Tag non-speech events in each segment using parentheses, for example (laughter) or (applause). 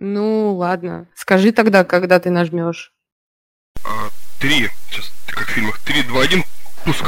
Ну, ладно. Скажи тогда, когда ты нажмешь. А, три. Сейчас, как в фильмах. Три, два, один. Пуск.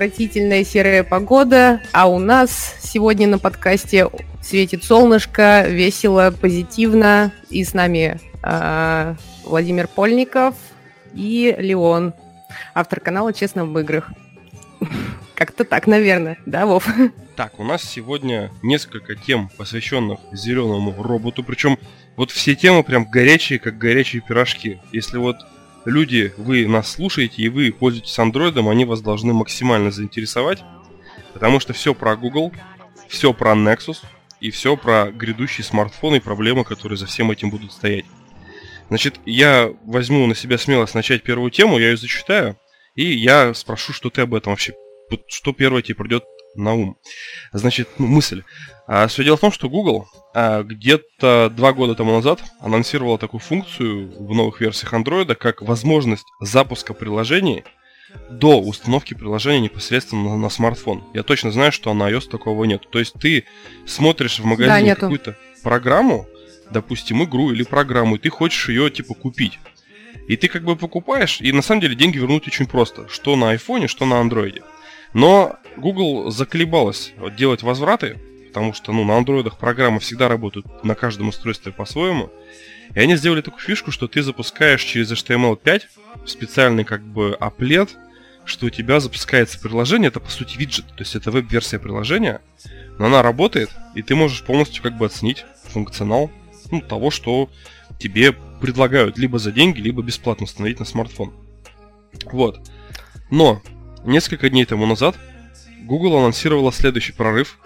Отвратительная серая погода, а у нас сегодня на подкасте светит солнышко, весело, позитивно. И с нами э, Владимир Польников и Леон, автор канала «Честно в играх». (laughs) Как-то так, наверное, да, Вов? (laughs) Так, у нас сегодня несколько тем, посвященных зеленому роботу. Причем вот все темы прям горячие, как горячие пирожки. Если вот люди, вы нас слушаете и вы пользуетесь андроидом, они вас должны максимально заинтересовать, потому что все про Google, все про Nexus и все про грядущие смартфоны и проблемы, которые за всем этим будут стоять. Значит, я возьму на себя смелость начать первую тему, я ее зачитаю, и я спрошу, что ты об этом вообще, что первое тебе придет на ум. Значит, ну, мысль. А, все дело в том, что Google а, где-то два года тому назад анонсировала такую функцию в новых версиях Android, как возможность запуска приложений до установки приложения непосредственно на, на смартфон. Я точно знаю, что на iOS такого нет. То есть ты смотришь в магазине да, какую-то программу, допустим, игру или программу, и ты хочешь ее типа купить. И ты как бы покупаешь, и на самом деле деньги вернуть очень просто. Что на айфоне, что на андроиде. Но Google заколебалась делать возвраты, потому что ну, на андроидах программы всегда работают на каждом устройстве по-своему. И они сделали такую фишку, что ты запускаешь через HTML5 специальный как бы аплет, что у тебя запускается приложение, это по сути виджет, то есть это веб-версия приложения, но она работает, и ты можешь полностью как бы оценить функционал ну, того, что тебе предлагают либо за деньги, либо бесплатно установить на смартфон. Вот. Но несколько дней тому назад Google анонсировала следующий прорыв,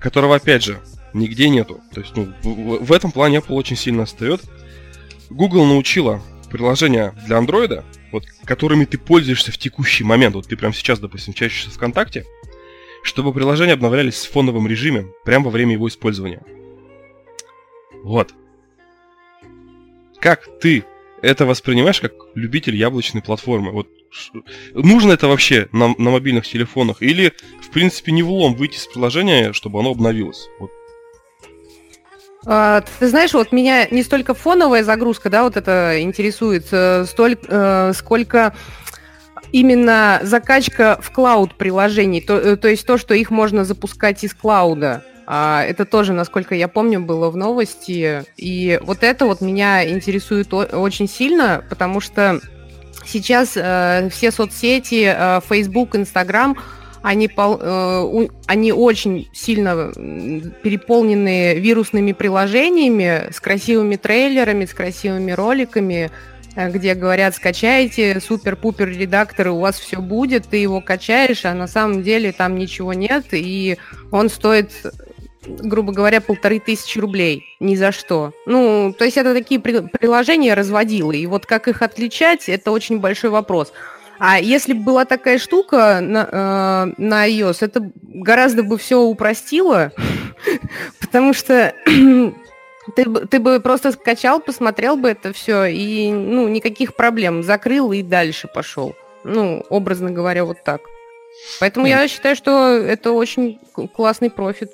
которого, опять же, нигде нету. То есть, ну, в, в этом плане Apple очень сильно отстает. Google научила приложения для Android, вот, которыми ты пользуешься в текущий момент, вот ты прямо сейчас, допустим, чаще ВКонтакте, чтобы приложения обновлялись в фоновом режиме прямо во время его использования. Вот. Как ты это воспринимаешь как любитель яблочной платформы? Вот нужно это вообще на, на мобильных телефонах? Или, в принципе, не влом выйти из приложения, чтобы оно обновилось? Вот. А, ты знаешь, вот меня не столько фоновая загрузка, да, вот это интересует, э, столько, э, сколько именно закачка в клауд приложений, то, э, то есть то, что их можно запускать из клауда. А, это тоже, насколько я помню, было в новости. И вот это вот меня интересует очень сильно, потому что сейчас э, все соцсети, э, Facebook, Instagram, они, пол, э, они очень сильно переполнены вирусными приложениями с красивыми трейлерами, с красивыми роликами, э, где говорят, скачайте супер-пупер редактор, у вас все будет, ты его качаешь, а на самом деле там ничего нет, и он стоит грубо говоря, полторы тысячи рублей. Ни за что. Ну, то есть это такие при- приложения разводилы. И вот как их отличать, это очень большой вопрос. А если бы была такая штука на, э, на iOS, это гораздо бы все упростило, (laughs) потому что (clears throat) ты, ты бы просто скачал, посмотрел бы это все, и ну, никаких проблем. Закрыл и дальше пошел. Ну, образно говоря, вот так. Поэтому я считаю, что это очень классный профит.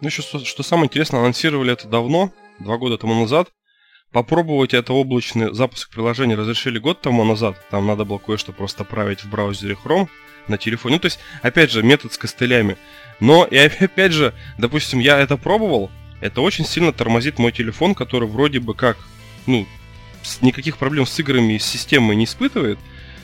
Ну, еще что, самое интересное, анонсировали это давно, два года тому назад. Попробовать это облачный запуск приложения разрешили год тому назад. Там надо было кое-что просто править в браузере Chrome на телефоне. Ну, то есть, опять же, метод с костылями. Но, и опять же, допустим, я это пробовал, это очень сильно тормозит мой телефон, который вроде бы как, ну, никаких проблем с играми и с системой не испытывает,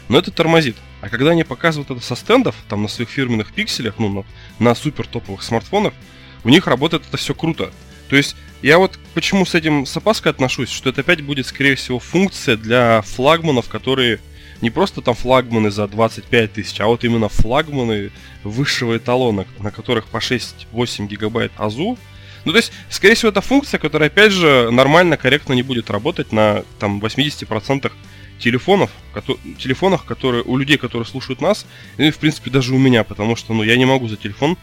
но это тормозит. А когда они показывают это со стендов, там на своих фирменных пикселях, ну, на, на супер топовых смартфонах, у них работает это все круто. То есть, я вот почему с этим с опаской отношусь, что это опять будет, скорее всего, функция для флагманов, которые не просто там флагманы за 25 тысяч, а вот именно флагманы высшего эталона, на которых по 6-8 гигабайт АЗУ, ну, то есть, скорее всего, это функция, которая, опять же, нормально, корректно не будет работать на там 80% телефонов, ко- телефонах, которые у людей, которые слушают нас, и, в принципе, даже у меня, потому что, ну, я не могу за телефон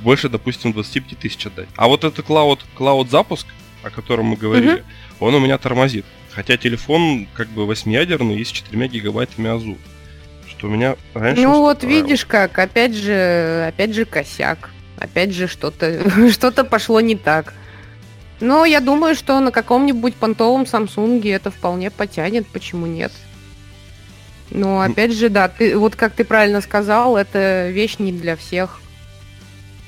больше, допустим, 25 тысяч отдать. А вот этот клауд, клауд запуск, о котором мы говорили, mm-hmm. он у меня тормозит. Хотя телефон как бы восьмиядерный и с 4 гигабайтами АЗУ. Что у меня раньше Ну вот видишь как, опять же, опять же косяк опять же что-то (laughs) что-то пошло не так. Но я думаю, что на каком-нибудь понтовом Самсунге это вполне потянет, почему нет. Но опять же, да, ты, вот как ты правильно сказал, это вещь не для всех.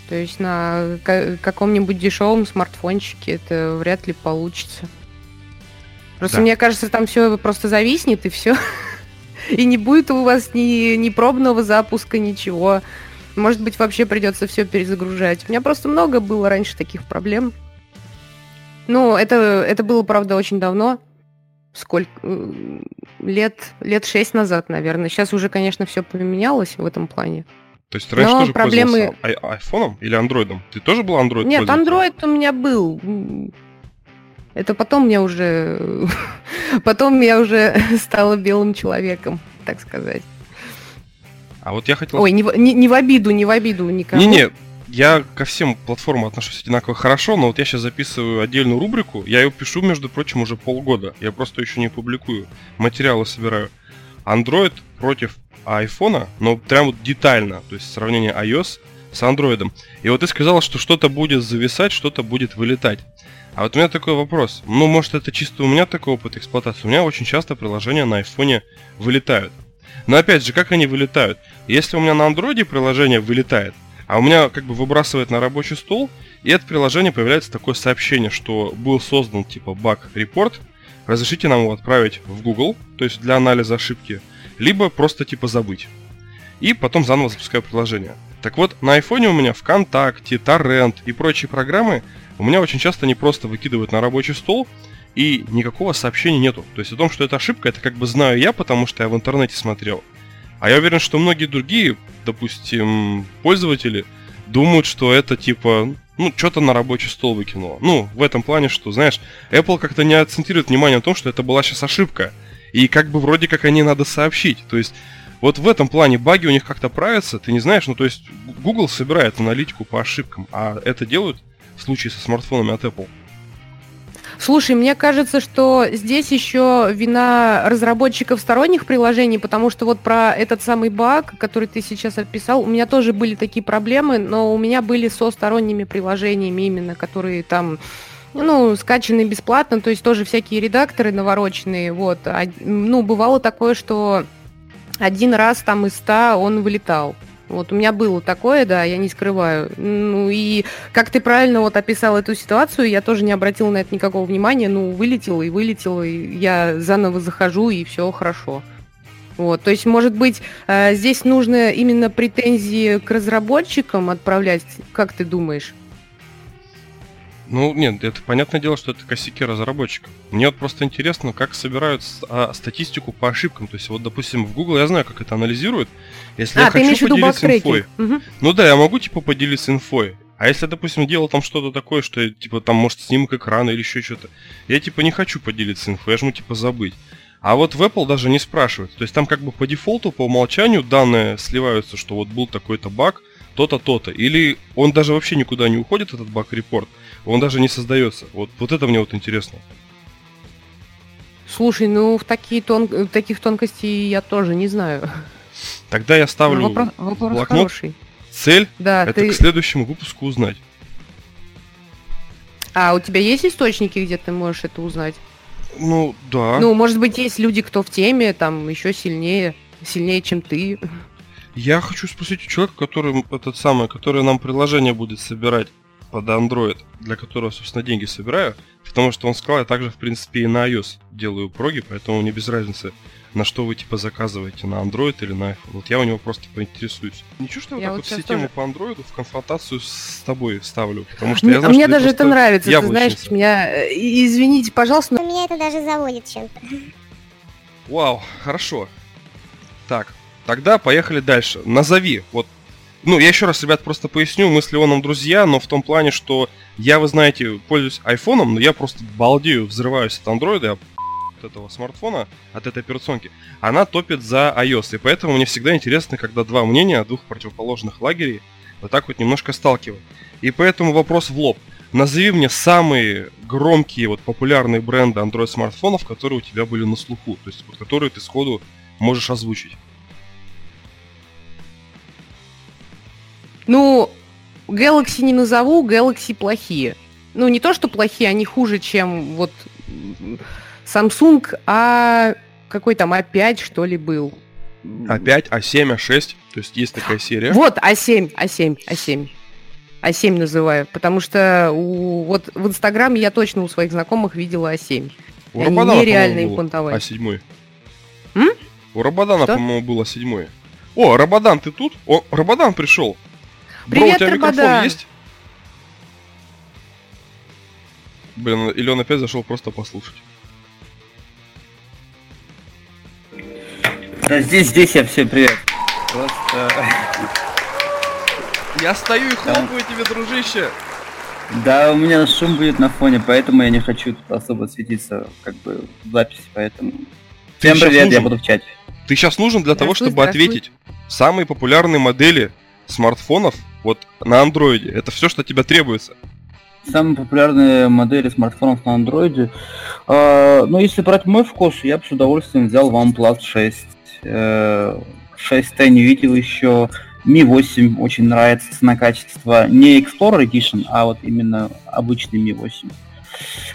То есть на каком-нибудь дешевом смартфончике это вряд ли получится. Просто да. мне кажется, там все просто зависнет и все. (laughs) И не будет у вас ни, ни пробного запуска, ничего. Может быть, вообще придется все перезагружать. У меня просто много было раньше таких проблем. Ну, это, это было, правда, очень давно. Сколько? Лет, лет шесть назад, наверное. Сейчас уже, конечно, все поменялось в этом плане. То есть раньше Но тоже проблемы... пользовался айфоном или андроидом? Ты тоже был андроид? Нет, андроид у меня был. Это потом я уже... (laughs) потом я уже (laughs) стала белым человеком, так сказать. А вот я хотел... Ой, не, не, не в обиду, не в обиду никому. Не-не, я ко всем платформам отношусь одинаково хорошо, но вот я сейчас записываю отдельную рубрику. Я ее пишу, между прочим, уже полгода. Я просто еще не публикую. Материалы собираю. Android против айфона, но прям вот детально. То есть сравнение iOS с андроидом. И вот ты сказал, что что-то будет зависать, что-то будет вылетать. А вот у меня такой вопрос. Ну, может, это чисто у меня такой опыт эксплуатации. У меня очень часто приложения на айфоне вылетают. Но опять же, как они вылетают? Если у меня на андроиде приложение вылетает, а у меня как бы выбрасывает на рабочий стол, и это приложение появляется такое сообщение, что был создан типа баг репорт, разрешите нам его отправить в Google, то есть для анализа ошибки, либо просто типа забыть. И потом заново запускаю приложение. Так вот, на айфоне у меня ВКонтакте, Торрент и прочие программы у меня очень часто не просто выкидывают на рабочий стол, и никакого сообщения нету. То есть о том, что это ошибка, это как бы знаю я, потому что я в интернете смотрел. А я уверен, что многие другие, допустим, пользователи думают, что это типа, ну, что-то на рабочий стол выкинуло. Ну, в этом плане, что, знаешь, Apple как-то не акцентирует внимание на том, что это была сейчас ошибка. И как бы вроде как о ней надо сообщить. То есть вот в этом плане баги у них как-то правятся, ты не знаешь, ну то есть Google собирает аналитику по ошибкам, а это делают в случае со смартфонами от Apple. Слушай, мне кажется, что здесь еще вина разработчиков сторонних приложений, потому что вот про этот самый баг, который ты сейчас описал, у меня тоже были такие проблемы, но у меня были со сторонними приложениями именно, которые там ну, скачаны бесплатно, то есть тоже всякие редакторы навороченные, вот. А, ну, бывало такое, что один раз там из ста он вылетал. Вот у меня было такое, да, я не скрываю. Ну и как ты правильно вот описал эту ситуацию, я тоже не обратила на это никакого внимания. Ну, вылетело и вылетело, и я заново захожу, и все хорошо. Вот, то есть, может быть, э, здесь нужно именно претензии к разработчикам отправлять, как ты думаешь? Ну, нет, это понятное дело, что это косяки разработчиков. Мне вот просто интересно, как собирают а, статистику по ошибкам. То есть, вот, допустим, в Google я знаю, как это анализируют. Если а, я хочу поделиться инфой. Угу. Ну да, я могу, типа, поделиться инфой. А если, допустим, делал там что-то такое, что, типа, там, может, снимок экрана или еще что-то, я, типа, не хочу поделиться инфой, я жму, типа, забыть. А вот в Apple даже не спрашивают. То есть там как бы по дефолту, по умолчанию данные сливаются, что вот был такой-то баг, то-то, то-то. Или он даже вообще никуда не уходит, этот баг-репорт он даже не создается. Вот, вот это мне вот интересно. Слушай, ну в такие тон... таких тонкостей я тоже не знаю. Тогда я ставлю ну, вопрос, вопрос блокнот. Хороший. Цель да, это ты... к следующему выпуску узнать. А у тебя есть источники, где ты можешь это узнать? Ну, да. Ну, может быть, есть люди, кто в теме, там еще сильнее, сильнее, чем ты. Я хочу спросить у человека, который этот самый, который нам приложение будет собирать. под Android, для которого, собственно, деньги собираю, потому что он сказал, я также, в принципе, и на iOS делаю проги, поэтому мне без разницы, на что вы, типа, заказываете, на Android или на iPhone. Вот я у него просто поинтересуюсь. Ничего, что я, я вот, вот все темы по Android в конфронтацию с тобой ставлю, потому что мне, я знаю, Мне что даже это нравится, яблочница. ты знаешь, меня... Э, извините, пожалуйста, но... Меня это даже заводит чем-то. Вау, хорошо. Так, тогда поехали дальше. Назови, вот ну, я еще раз, ребят, просто поясню, мы с Леоном друзья, но в том плане, что я, вы знаете, пользуюсь айфоном, но я просто балдею, взрываюсь от андроида, от (laughs) этого смартфона, от этой операционки, она топит за iOS, и поэтому мне всегда интересно, когда два мнения двух противоположных лагерей вот так вот немножко сталкивают. И поэтому вопрос в лоб. Назови мне самые громкие, вот популярные бренды Android смартфонов, которые у тебя были на слуху, то есть вот которые ты сходу можешь озвучить. Ну, Galaxy не назову, Galaxy плохие. Ну, не то, что плохие, они хуже, чем вот Samsung, а какой там А5, что ли, был. А5, А7, А6, то есть есть такая серия. Вот, А7, А7, А7. А7 называю, потому что у, вот в Инстаграме я точно у своих знакомых видела А7. У Они Рабадана, нереально импонтовали. А7. М? У Рабадана, по-моему, было седьмой. О, Рабадан, ты тут? О, Рабадан пришел. Бро, у тебя микрофон есть? Блин, или он опять зашел просто послушать. Да здесь, здесь я все привет. Просто... (laughs) Я стою и хлопаю тебе, дружище. Да, у меня шум будет на фоне, поэтому я не хочу тут особо светиться, как бы, в записи, поэтому... Ты Всем привет, нужен? я буду в чате. Ты сейчас нужен для того, чтобы ответить. Самые популярные модели смартфонов вот на андроиде. Это все, что тебе требуется. Самые популярные модели смартфонов на андроиде. Э, ну, если брать мой вкус, я бы с удовольствием взял OnePlus 6. Э, 6T не видел еще. Mi 8 очень нравится цена-качество. Не Explorer Edition, а вот именно обычный Mi 8.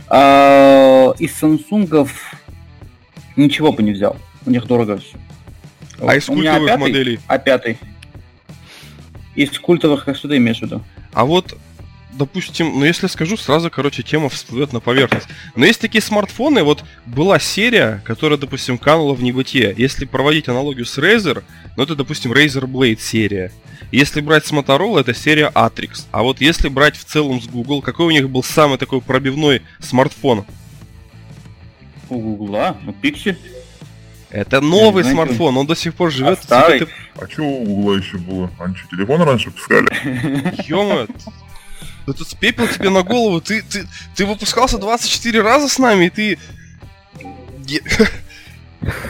Э, из Samsung ничего бы не взял. У них дорого все. А из культовых моделей? А5. Из культовых, как что ты имеешь в виду? А вот допустим, ну если скажу, сразу, короче, тема всплывет на поверхность. Но есть такие смартфоны, вот была серия, которая, допустим, канула в небытие. Если проводить аналогию с Razer, ну это, допустим, Razer Blade серия. Если брать с Motorola, это серия Atrix. А вот если брать в целом с Google, какой у них был самый такой пробивной смартфон? У Google, ну Pixel. Это новый знаю, смартфон, он до сих пор живет. А, старый. Ты... а что у Гугла еще было? Они что, телефон раньше пускали? (laughs) ё да тут пепел тебе на голову, ты, ты, ты выпускался 24 раза с нами, и ты...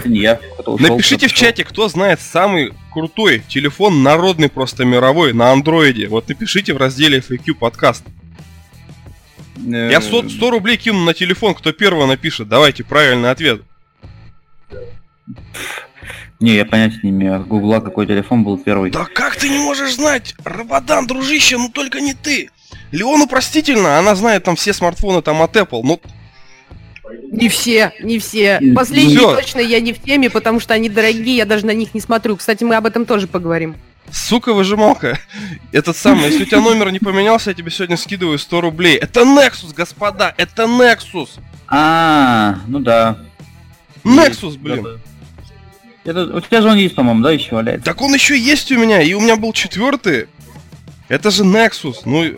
Не я. Напишите в чате, кто знает самый крутой телефон, народный просто мировой, на андроиде. Вот напишите в разделе FAQ подкаст. Я 100, 100 рублей кину на телефон, кто первого напишет. Давайте правильный ответ. Не, я понятия не имею, от Гугла какой телефон был первый. Да как ты не можешь знать? Рабадан, дружище, ну только не ты. Леону простительно, она знает там все смартфоны там от Apple, но... Не все, не все. Последние Всё. точно я не в теме, потому что они дорогие, я даже на них не смотрю. Кстати, мы об этом тоже поговорим. Сука, выжималка. Этот самый, если у тебя номер не поменялся, я тебе сегодня скидываю 100 рублей. Это Nexus, господа, это Nexus. А, ну да. Nexus, блин. Да, да. Это, у тебя же он есть, по-моему, да, еще валяется? Так он еще есть у меня, и у меня был четвертый. Это же Nexus, ну,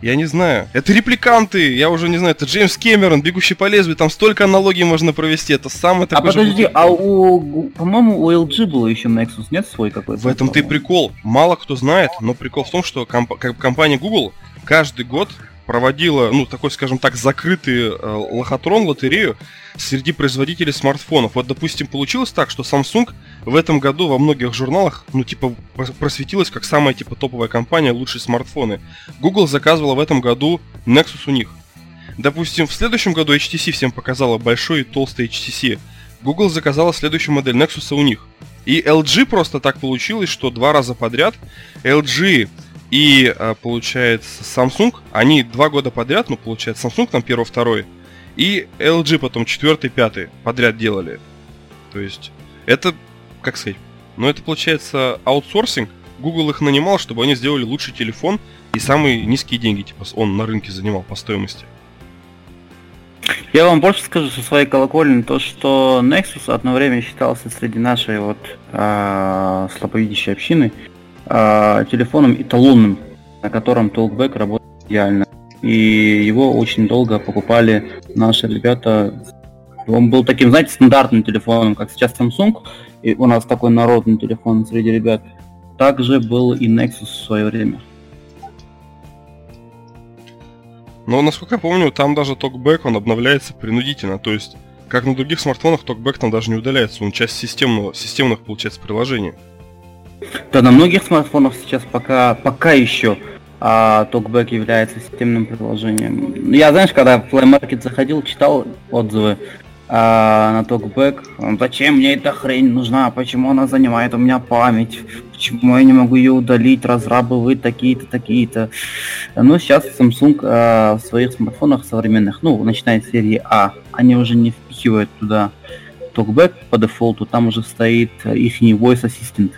я не знаю. Это репликанты, я уже не знаю, это Джеймс Кэмерон, бегущий по лезвию, там столько аналогий можно провести, это самый такой А же подожди, а у, по-моему, у LG было еще Nexus, нет свой какой-то? В этом ты прикол. Мало кто знает, но прикол в том, что комп- компания Google каждый год проводила, ну, такой, скажем так, закрытый э, лохотрон, лотерею среди производителей смартфонов. Вот, допустим, получилось так, что Samsung в этом году во многих журналах, ну, типа, просветилась как самая, типа, топовая компания, лучшие смартфоны. Google заказывала в этом году Nexus у них. Допустим, в следующем году HTC всем показала большой и толстый HTC. Google заказала следующую модель Nexus у них. И LG просто так получилось, что два раза подряд LG и, а, получается, Samsung, они два года подряд, ну, получается, Samsung там первый, второй, и LG потом четвертый, пятый подряд делали. То есть, это, как сказать, ну, это, получается, аутсорсинг. Google их нанимал, чтобы они сделали лучший телефон и самые низкие деньги, типа, он на рынке занимал по стоимости. Я вам больше скажу со своей колокольни, то что Nexus одно время считался среди нашей вот э, слабовидящей общины э, телефоном эталонным, на котором Talkback работает идеально. И его очень долго покупали наши ребята. Он был таким, знаете, стандартным телефоном, как сейчас Samsung, и у нас такой народный телефон среди ребят. Также был и Nexus в свое время. Но, насколько я помню, там даже токбэк, он обновляется принудительно. То есть, как на других смартфонах, токбэк там даже не удаляется. Он часть системного, системных, получается, приложений. Да, на многих смартфонах сейчас пока, пока еще а TalkBack является системным приложением. Я, знаешь, когда в Play Market заходил, читал отзывы а, на TalkBack, зачем мне эта хрень нужна, почему она занимает у меня память, почему я не могу ее удалить, разрабы вы такие-то, такие-то. Но сейчас Samsung а, в своих смартфонах современных, ну, начиная с серии А, они уже не впихивают туда TalkBack по дефолту, там уже стоит их voice assistant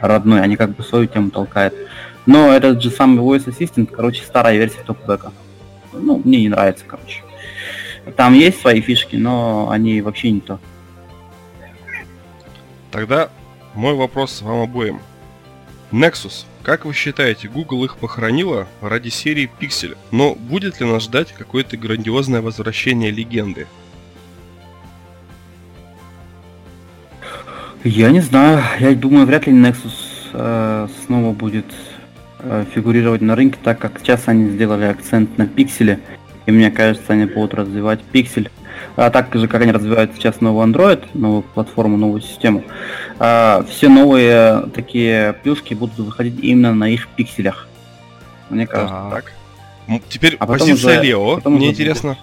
родной, они как бы свою тему толкают. Но этот же самый Voice Assistant, короче, старая версия топбека. Ну, мне не нравится, короче. Там есть свои фишки, но они вообще не то. Тогда мой вопрос вам обоим. Nexus, как вы считаете, Google их похоронила ради серии Pixel, но будет ли нас ждать какое-то грандиозное возвращение легенды? Я не знаю, я думаю, вряд ли Nexus э, снова будет Э, фигурировать на рынке, так как сейчас они сделали акцент на пикселе, и мне кажется, они будут развивать пиксель. А так же, как они развивают сейчас новый Android, новую платформу, новую систему, а, все новые такие плюшки будут выходить именно на их пикселях. Мне кажется. Так. Теперь а позиция уже, Лео. Мне интересно.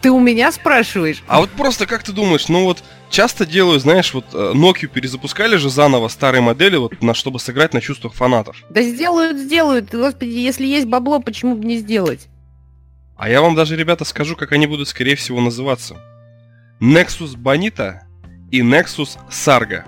Ты у меня спрашиваешь? А вот просто как ты думаешь, ну вот часто делают, знаешь, вот э, Nokia перезапускали же заново старые модели, вот на чтобы сыграть на чувствах фанатов. Да сделают, сделают. Господи, если есть бабло, почему бы не сделать? А я вам даже, ребята, скажу, как они будут, скорее всего, называться. Nexus Bonita и Nexus Sarga.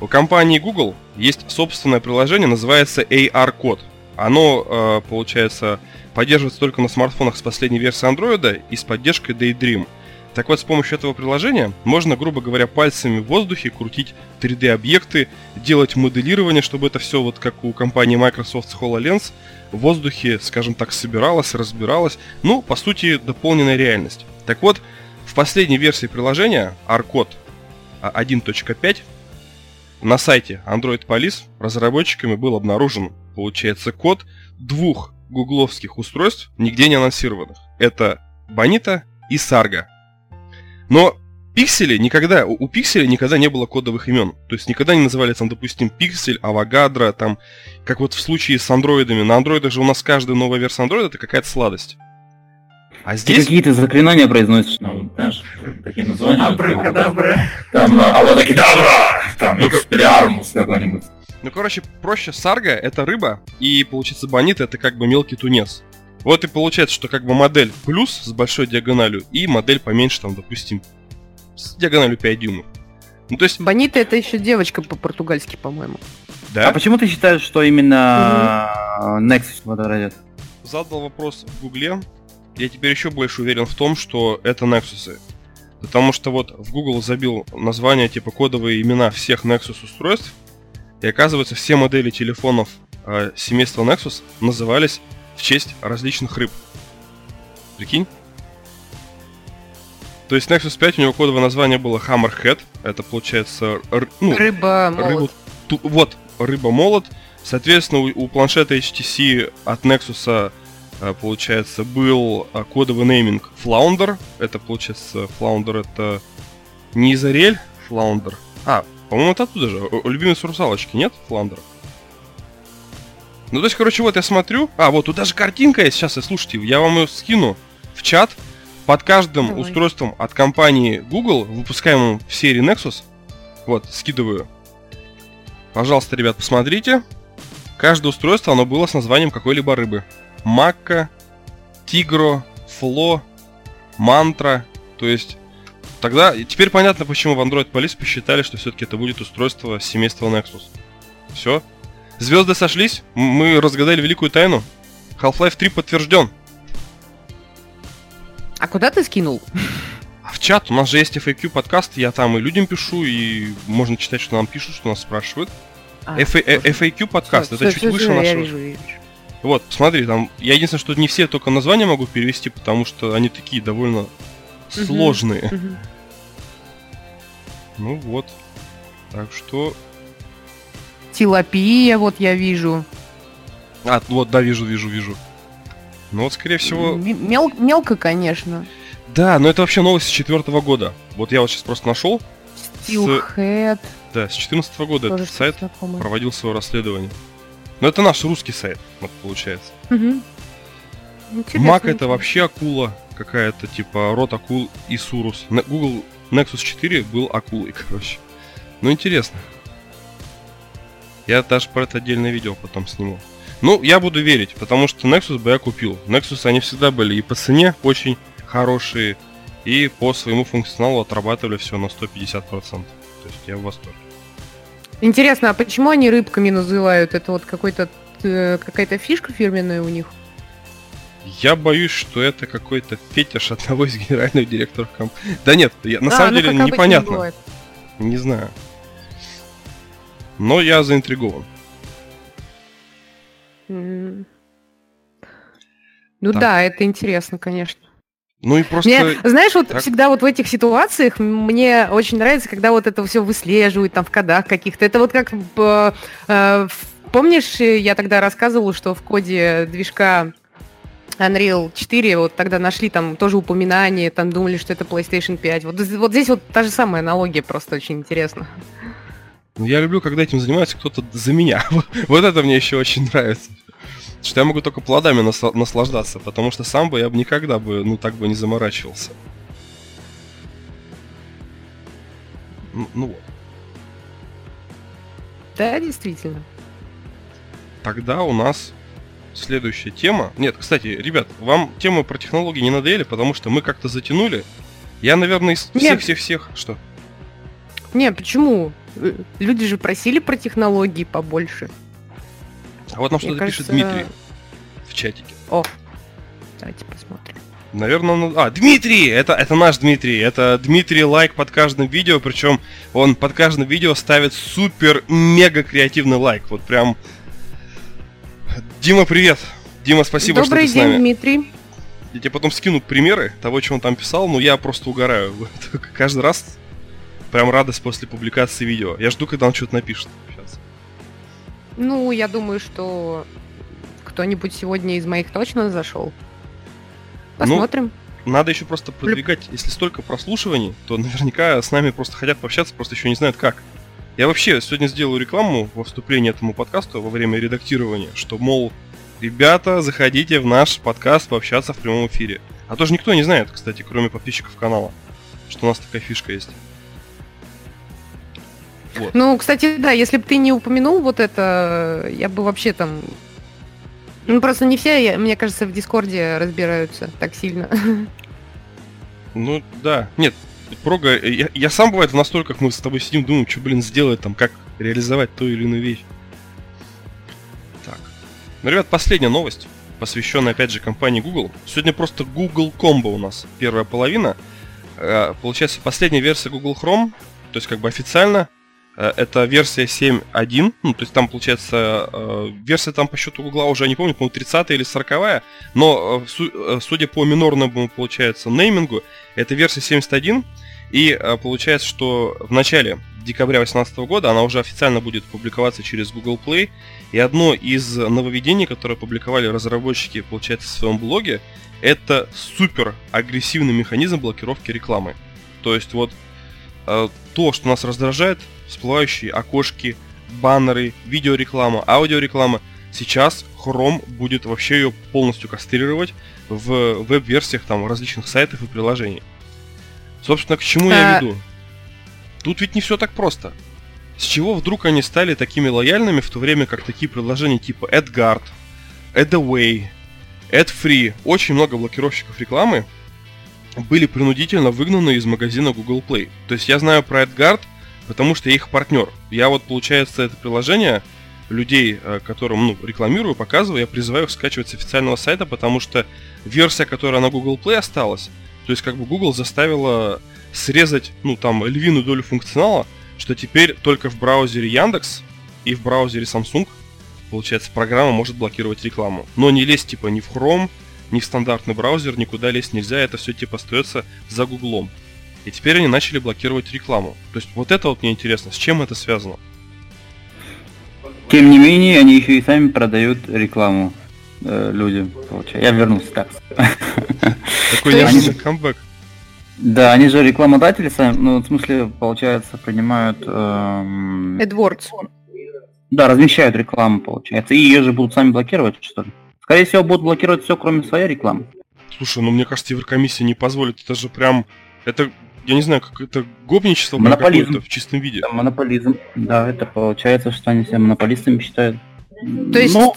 У компании Google есть собственное приложение, называется AR-код. Оно, э, получается, поддерживается только на смартфонах с последней версией Android и с поддержкой Daydream – так вот, с помощью этого приложения можно, грубо говоря, пальцами в воздухе крутить 3D-объекты, делать моделирование, чтобы это все, вот как у компании Microsoft HoloLens, в воздухе, скажем так, собиралось, разбиралось. Ну, по сути, дополненная реальность. Так вот, в последней версии приложения, Arcode 1.5, на сайте Android Police разработчиками был обнаружен, получается, код двух гугловских устройств, нигде не анонсированных. Это Bonita и Sarga. Но пиксели никогда, у, у пикселя никогда не было кодовых имен. То есть никогда не называли там, допустим, пиксель, авогадро, там, как вот в случае с андроидами. На андроидах же у нас каждая новая версия андроида это какая-то сладость. А здесь... Ты какие-то заклинания произносишь? Ну, знаешь, такие названия. Абракадабра. Там Авадакидабра. Там Экспелиармус какой-нибудь. Ну, короче, проще сарга — это рыба, и, получается, бонит — это как бы мелкий тунец. Вот и получается, что как бы модель плюс с большой диагональю и модель поменьше, там, допустим, с диагональю 5 дюймов. Ну, то есть... Бонита это еще девочка по-португальски, по-моему. Да? А почему ты считаешь, что именно угу. Nexus водородит? Задал вопрос в Гугле. Я теперь еще больше уверен в том, что это Nexus. Потому что вот в Google забил название, типа кодовые имена всех Nexus устройств. И оказывается, все модели телефонов э, семейства Nexus назывались в честь различных рыб. Прикинь? То есть Nexus 5 у него кодовое название было Hammerhead. Это получается... Р, ну, рыба-молот. Рыбу, вот, рыба-молот. Соответственно, у, у планшета HTC от Nexus э, получается был э, кодовый нейминг Flounder. Это получается Flounder это не Изарель Flounder. А, по-моему, это оттуда же. Любимец русалочки, нет? Фландера. Ну, то есть, короче, вот я смотрю. А, вот тут даже картинка есть. Сейчас, слушайте, я вам ее скину в чат. Под каждым Давай. устройством от компании Google, выпускаемым в серии Nexus, вот, скидываю. Пожалуйста, ребят, посмотрите. Каждое устройство, оно было с названием какой-либо рыбы. Макка, Тигро, Фло, Мантра. То есть, тогда... Теперь понятно, почему в Android Police посчитали, что все-таки это будет устройство семейства Nexus. Все. Звезды сошлись, мы разгадали великую тайну. Half-Life 3 подтвержден. А куда ты скинул? А в чат у нас же есть FAQ подкаст, я там и людям пишу, и можно читать, что нам пишут, что нас спрашивают. А, FA- э, FAQ подкаст, это всё, чуть всё, выше всё, Я нашего. вижу, вижу. Вот, смотри, там, я единственное, что не все только названия могу перевести, потому что они такие довольно сложные. Ну вот. Так что... Тилопия, вот я вижу. А, вот, да, вижу, вижу, вижу. Ну вот, скорее всего... Мел- мелко, конечно. Да, но это вообще новость с четвертого года. Вот я вот сейчас просто нашел. Steelhead. Да, с 14 года Тоже этот сайт знакомое. проводил свое расследование. Но это наш русский сайт, вот получается. Интересно, Мак это вообще акула какая-то, типа рот акул и Сурус. На- Google Nexus 4 был акулой, (laughs) короче. Ну, интересно. Я даже про это отдельное видео потом сниму. Ну, я буду верить, потому что Nexus бы я купил. Nexus они всегда были и по цене очень хорошие, и по своему функционалу отрабатывали все на 150%. То есть я в восторге. Интересно, а почему они рыбками называют? Это вот какой-то э, какая-то фишка фирменная у них? Я боюсь, что это какой-то фетиш одного из (laughs) генеральных директоров компании. Да нет, я- на А, самом ну, деле непонятно. бывает. Не знаю. Но я заинтригован. Ну Так. да, это интересно, конечно. Ну и просто... Мне, знаешь, вот так. всегда вот в этих ситуациях мне очень нравится, когда вот это все выслеживают там в кодах каких-то. Это вот как э, э, помнишь, я тогда рассказывала, что в коде движка Unreal 4 вот тогда нашли там тоже упоминание, там думали, что это PlayStation 5. Вот, вот здесь вот та же самая аналогия, просто очень интересно. Ну, Я люблю, когда этим занимается кто-то за меня. (laughs) Вот это мне еще очень нравится. Что я могу только плодами насла- наслаждаться, потому что сам бы я бы никогда бы, ну, так бы не заморачивался. Ну, ну вот. Да, действительно. Тогда у нас следующая тема. Нет, кстати, ребят, вам темы про технологии не надоели, потому что мы как-то затянули. Я, наверное, из всех-всех-всех... Что? Не, почему? Люди же просили про технологии побольше. А вот нам что-то пишет кажется, Дмитрий в чатике. О, давайте посмотрим. Наверное, он... А, Дмитрий! Это, это наш Дмитрий. Это Дмитрий лайк под каждым видео, причем он под каждым видео ставит супер-мега креативный лайк. Вот прям... Дима, привет! Дима, спасибо, Добрый что ты с день, нами. Дмитрий. Я тебе потом скину примеры того, что он там писал, но я просто угораю. (laughs) Каждый раз прям радость после публикации видео. Я жду, когда он что-то напишет. Сейчас. Ну, я думаю, что кто-нибудь сегодня из моих точно зашел. Ну, Посмотрим. Надо еще просто продвигать, если столько прослушиваний, то наверняка с нами просто хотят пообщаться, просто еще не знают как. Я вообще сегодня сделаю рекламу во вступлении этому подкасту во время редактирования, что, мол, ребята, заходите в наш подкаст пообщаться в прямом эфире. А тоже никто не знает, кстати, кроме подписчиков канала, что у нас такая фишка есть. Вот. Ну, кстати, да, если бы ты не упомянул вот это, я бы вообще там... Ну, просто не все, мне кажется, в Дискорде разбираются так сильно. Ну да, нет, прога, я, я сам бывает в настолках мы с тобой сидим, думаем, что, блин, сделать там, как реализовать ту или иную вещь. Так. Ну, ребят, последняя новость, посвященная, опять же, компании Google. Сегодня просто Google Combo у нас, первая половина. Э, Получается, последняя версия Google Chrome, то есть как бы официально, это версия 7.1, ну, то есть там, получается, э, версия там по счету Google уже, я не помню, по-моему, 30 или 40 но э, су- э, судя по минорному, получается, неймингу, это версия 71, и э, получается, что в начале декабря 2018 года она уже официально будет публиковаться через Google Play, и одно из нововведений, которое опубликовали разработчики, получается, в своем блоге, это супер агрессивный механизм блокировки рекламы. То есть вот э, то, что нас раздражает, всплывающие окошки, баннеры, видеореклама, аудиореклама, сейчас Chrome будет вообще ее полностью кастрировать в веб-версиях там различных сайтов и приложений. Собственно, к чему я А- веду? Тут ведь не все так просто. С чего вдруг они стали такими лояльными, в то время как такие приложения типа AdGuard, AdAway, AdFree, очень много блокировщиков рекламы были принудительно выгнаны из магазина Google Play. То есть я знаю про AdGuard, потому что я их партнер. Я вот, получается, это приложение людей, э, которым ну, рекламирую, показываю, я призываю их скачивать с официального сайта, потому что версия, которая на Google Play осталась, то есть как бы Google заставила срезать, ну там, львиную долю функционала, что теперь только в браузере Яндекс и в браузере Samsung, получается, программа может блокировать рекламу. Но не лезть типа ни в Chrome, ни в стандартный браузер, никуда лезть нельзя, это все типа остается за Гуглом. И теперь они начали блокировать рекламу. То есть вот это вот мне интересно, с чем это связано? Тем не менее, они еще и сами продают рекламу э, людям. Получается. Я вернулся так. Такой (laughs) неожиданный камбэк. Да, они же рекламодатели сами, ну, в смысле, получается, принимают... Эм... AdWords. Да, размещают рекламу, получается. И ее же будут сами блокировать, что ли? Скорее всего, будут блокировать все, кроме своей рекламы. Слушай, ну мне кажется, Еврокомиссия не позволит. Это же прям... Это, я не знаю, как это гопничество монополизм. в чистом виде. Да, монополизм. Да, это получается, что они себя монополистами считают. То есть... Но...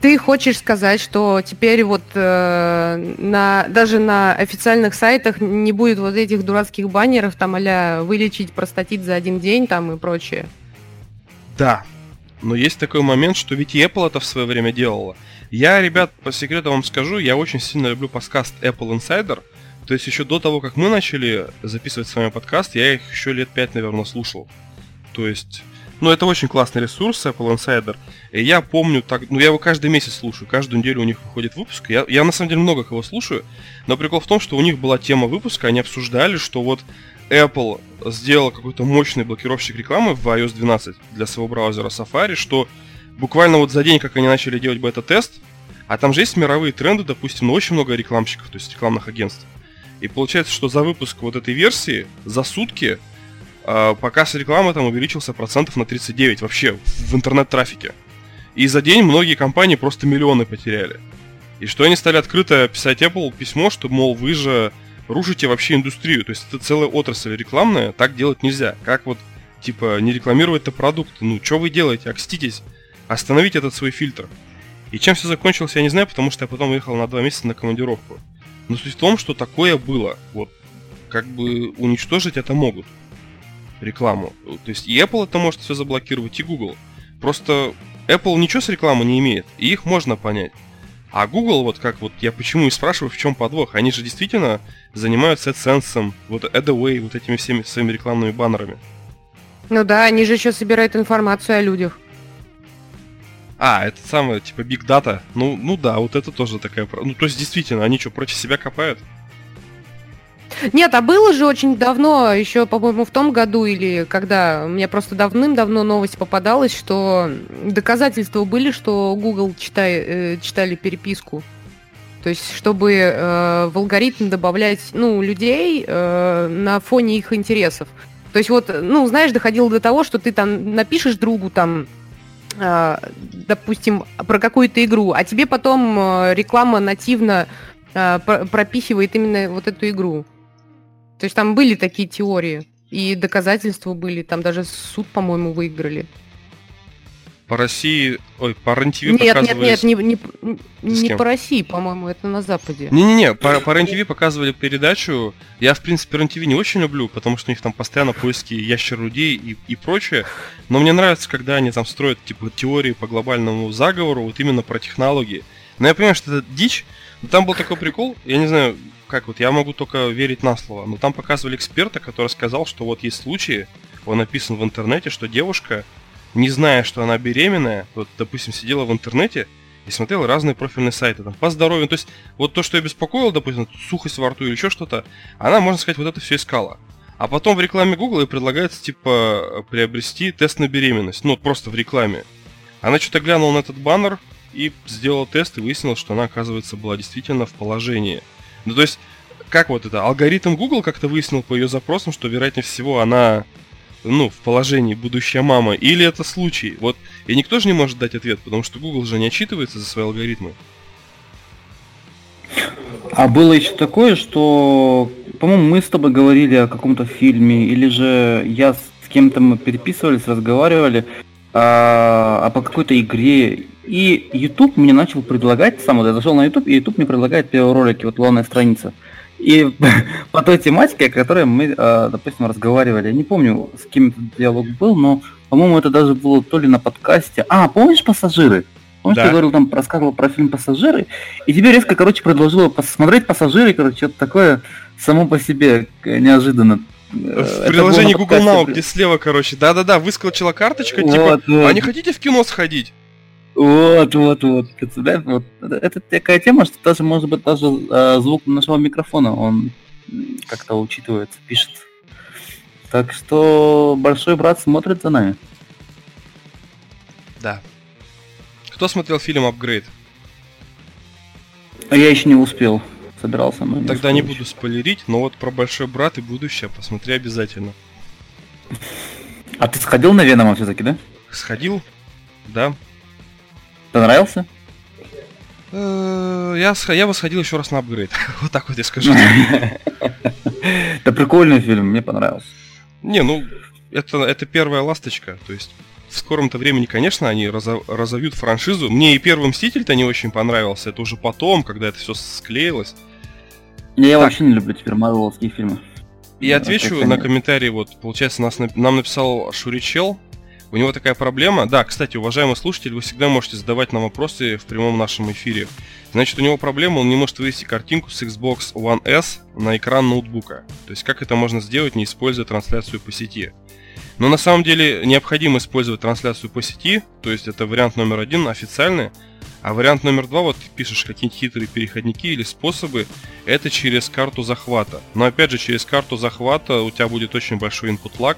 Ты хочешь сказать, что теперь вот э, на даже на официальных сайтах не будет вот этих дурацких баннеров там а вылечить простатит за один день там и прочее? Да. Но есть такой момент, что ведь и Apple это в свое время делала. Я, ребят, по секрету вам скажу, я очень сильно люблю подкаст Apple Insider. То есть еще до того, как мы начали записывать с вами подкаст, я их еще лет пять, наверное, слушал. То есть ну, это очень классный ресурс, Apple Insider. И я помню так, ну, я его каждый месяц слушаю, каждую неделю у них выходит выпуск. Я, я на самом деле много кого слушаю, но прикол в том, что у них была тема выпуска, они обсуждали, что вот Apple сделала какой-то мощный блокировщик рекламы в iOS 12 для своего браузера Safari, что буквально вот за день, как они начали делать бета-тест, а там же есть мировые тренды, допустим, ну, очень много рекламщиков, то есть рекламных агентств. И получается, что за выпуск вот этой версии, за сутки, а, показ рекламы там увеличился процентов на 39 вообще в интернет-трафике. И за день многие компании просто миллионы потеряли. И что они стали открыто писать Apple письмо, что, мол, вы же рушите вообще индустрию. То есть это целая отрасль рекламная, так делать нельзя. Как вот, типа, не рекламировать это продукт? Ну, что вы делаете? Окститесь. Остановите этот свой фильтр. И чем все закончилось, я не знаю, потому что я потом уехал на два месяца на командировку. Но суть в том, что такое было. Вот, как бы уничтожить это могут рекламу. То есть и Apple это может все заблокировать, и Google. Просто Apple ничего с рекламой не имеет, и их можно понять. А Google, вот как вот я почему и спрашиваю, в чем подвох, они же действительно занимаются AdSense, вот AdAway, вот этими всеми своими рекламными баннерами. Ну да, они же еще собирают информацию о людях. А, это самое, типа, Big Data. Ну, ну да, вот это тоже такая... Ну, то есть, действительно, они что, против себя копают? Нет, а было же очень давно, еще, по-моему, в том году или когда, мне просто давным-давно новость попадалась, что доказательства были, что Google читай, э, читали переписку. То есть, чтобы э, в алгоритм добавлять, ну, людей э, на фоне их интересов. То есть, вот, ну, знаешь, доходило до того, что ты там напишешь другу там, допустим, про какую-то игру, а тебе потом э, реклама нативно э, пропихивает именно вот эту игру. То есть там были такие теории, и доказательства были, там даже суд, по-моему, выиграли. По России, ой, по РЕН-ТВ нет, Нет, нет, не, не, не по России, по-моему, это на Западе. Не-не-не, по, по РЕН-ТВ показывали передачу. Я, в принципе, РЕН-ТВ не очень люблю, потому что у них там постоянно поиски ящер-людей и, и прочее. Но мне нравится, когда они там строят, типа, теории по глобальному заговору, вот именно про технологии. Но я понимаю, что это дичь. Но там был такой прикол, я не знаю, как вот, я могу только верить на слово, но там показывали эксперта, который сказал, что вот есть случаи, он написан в интернете, что девушка, не зная, что она беременная, вот, допустим, сидела в интернете и смотрела разные профильные сайты, там, по здоровью, то есть, вот то, что я беспокоил, допустим, сухость во рту или еще что-то, она, можно сказать, вот это все искала. А потом в рекламе Google ей предлагается, типа, приобрести тест на беременность, ну, просто в рекламе. Она что-то глянула на этот баннер и сделала тест и выяснила, что она, оказывается, была действительно в положении – ну, то есть, как вот это, алгоритм Google как-то выяснил по ее запросам, что, вероятнее всего, она, ну, в положении будущая мама, или это случай? Вот, и никто же не может дать ответ, потому что Google же не отчитывается за свои алгоритмы. А было еще такое, что, по-моему, мы с тобой говорили о каком-то фильме, или же я с кем-то мы переписывались, разговаривали а, а по какой-то игре, и YouTube мне начал предлагать, сам вот я зашел на YouTube, и YouTube мне предлагает первые ролики, вот главная страница. И (laughs) по той тематике, о которой мы, а, допустим, разговаривали, я не помню, с кем этот диалог был, но По-моему, это даже было то ли на подкасте. А, помнишь «Пассажиры»? Помнишь, Да. ты говорил, там рассказывал про фильм «Пассажиры», и тебе резко, короче, предложила посмотреть «Пассажиры», короче, что-то такое само по себе э, неожиданно. Э, В приложении Google. Now, где слева, короче, да-да-да, выскочила карточка, типа, Вот, вот. а не хотите в кино сходить? Вот, вот, вот. Представляешь, вот. Это, такая тема, что даже, может быть, даже э, звук нашего микрофона, он как-то учитывается, пишет. Так что большой брат смотрит за нами. Да. Кто смотрел фильм «Апгрейд»? А я еще не успел. Собирался, но не Тогда успел не еще. буду спойлерить, но вот про «Большой брат» и будущее посмотри обязательно. А ты сходил на Венома все-таки, да? Сходил? Да. Понравился? Э, Я, я бы сходил еще раз на апгрейд. (laughs) Вот так вот я скажу. (laughs) Это прикольный фильм, мне понравился. Не, ну, это, это первая ласточка. То есть в скором-то времени, конечно, они разо- разовьют франшизу. Мне и первый Мститель-то не очень понравился. Это уже потом, когда это все склеилось. Я Так. вообще не люблю теперь марвеловские фильмы. Да, отвечу на комментарий, вот, получается, нас, нам написал Шуричел. У него такая проблема. Да, кстати, уважаемый слушатель, вы всегда можете задавать нам вопросы в прямом нашем эфире. Значит, у него проблема, он не может вывести картинку с Xbox One S на экран ноутбука. То есть, как это можно сделать, не используя трансляцию по сети? Но на самом деле необходимо использовать трансляцию по сети, то есть это вариант номер один, официальный. А вариант номер два, вот ты пишешь какие-нибудь хитрые переходники или способы, это через карту захвата. Но опять же, через карту захвата у тебя будет очень большой input lag,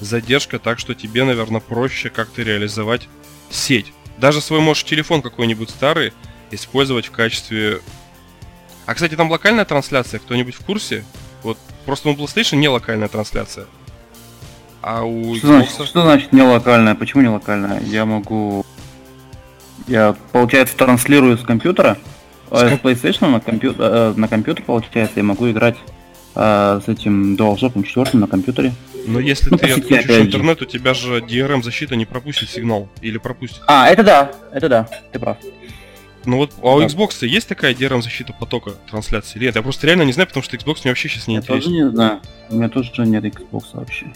задержка, так что тебе, наверное, проще как-то реализовать сеть. Даже свой можешь телефон какой-нибудь старый использовать в качестве... А, кстати, там локальная трансляция, кто-нибудь в курсе? Вот просто у PlayStation не локальная трансляция. А у Что значит, Xbox... что значит не локальная? Почему не локальная? Я могу... Я, получается, транслирую с компьютера, С а ком- с PlayStation на, компью- э, на компьютер, получается, я могу играть э, с этим DualShock 4 на компьютере. Но если Ну, ты сети, отключишь интернет, у тебя же DRM-защита не пропустит сигнал. Или пропустит. А, это да, это да, ты прав. Ну вот, а у Да. Xbox есть такая DRM-защита потока трансляции? Нет? Я просто реально не знаю, потому что Xbox мне вообще сейчас не Я тоже интересен. не знаю. У меня тоже нет Xbox вообще.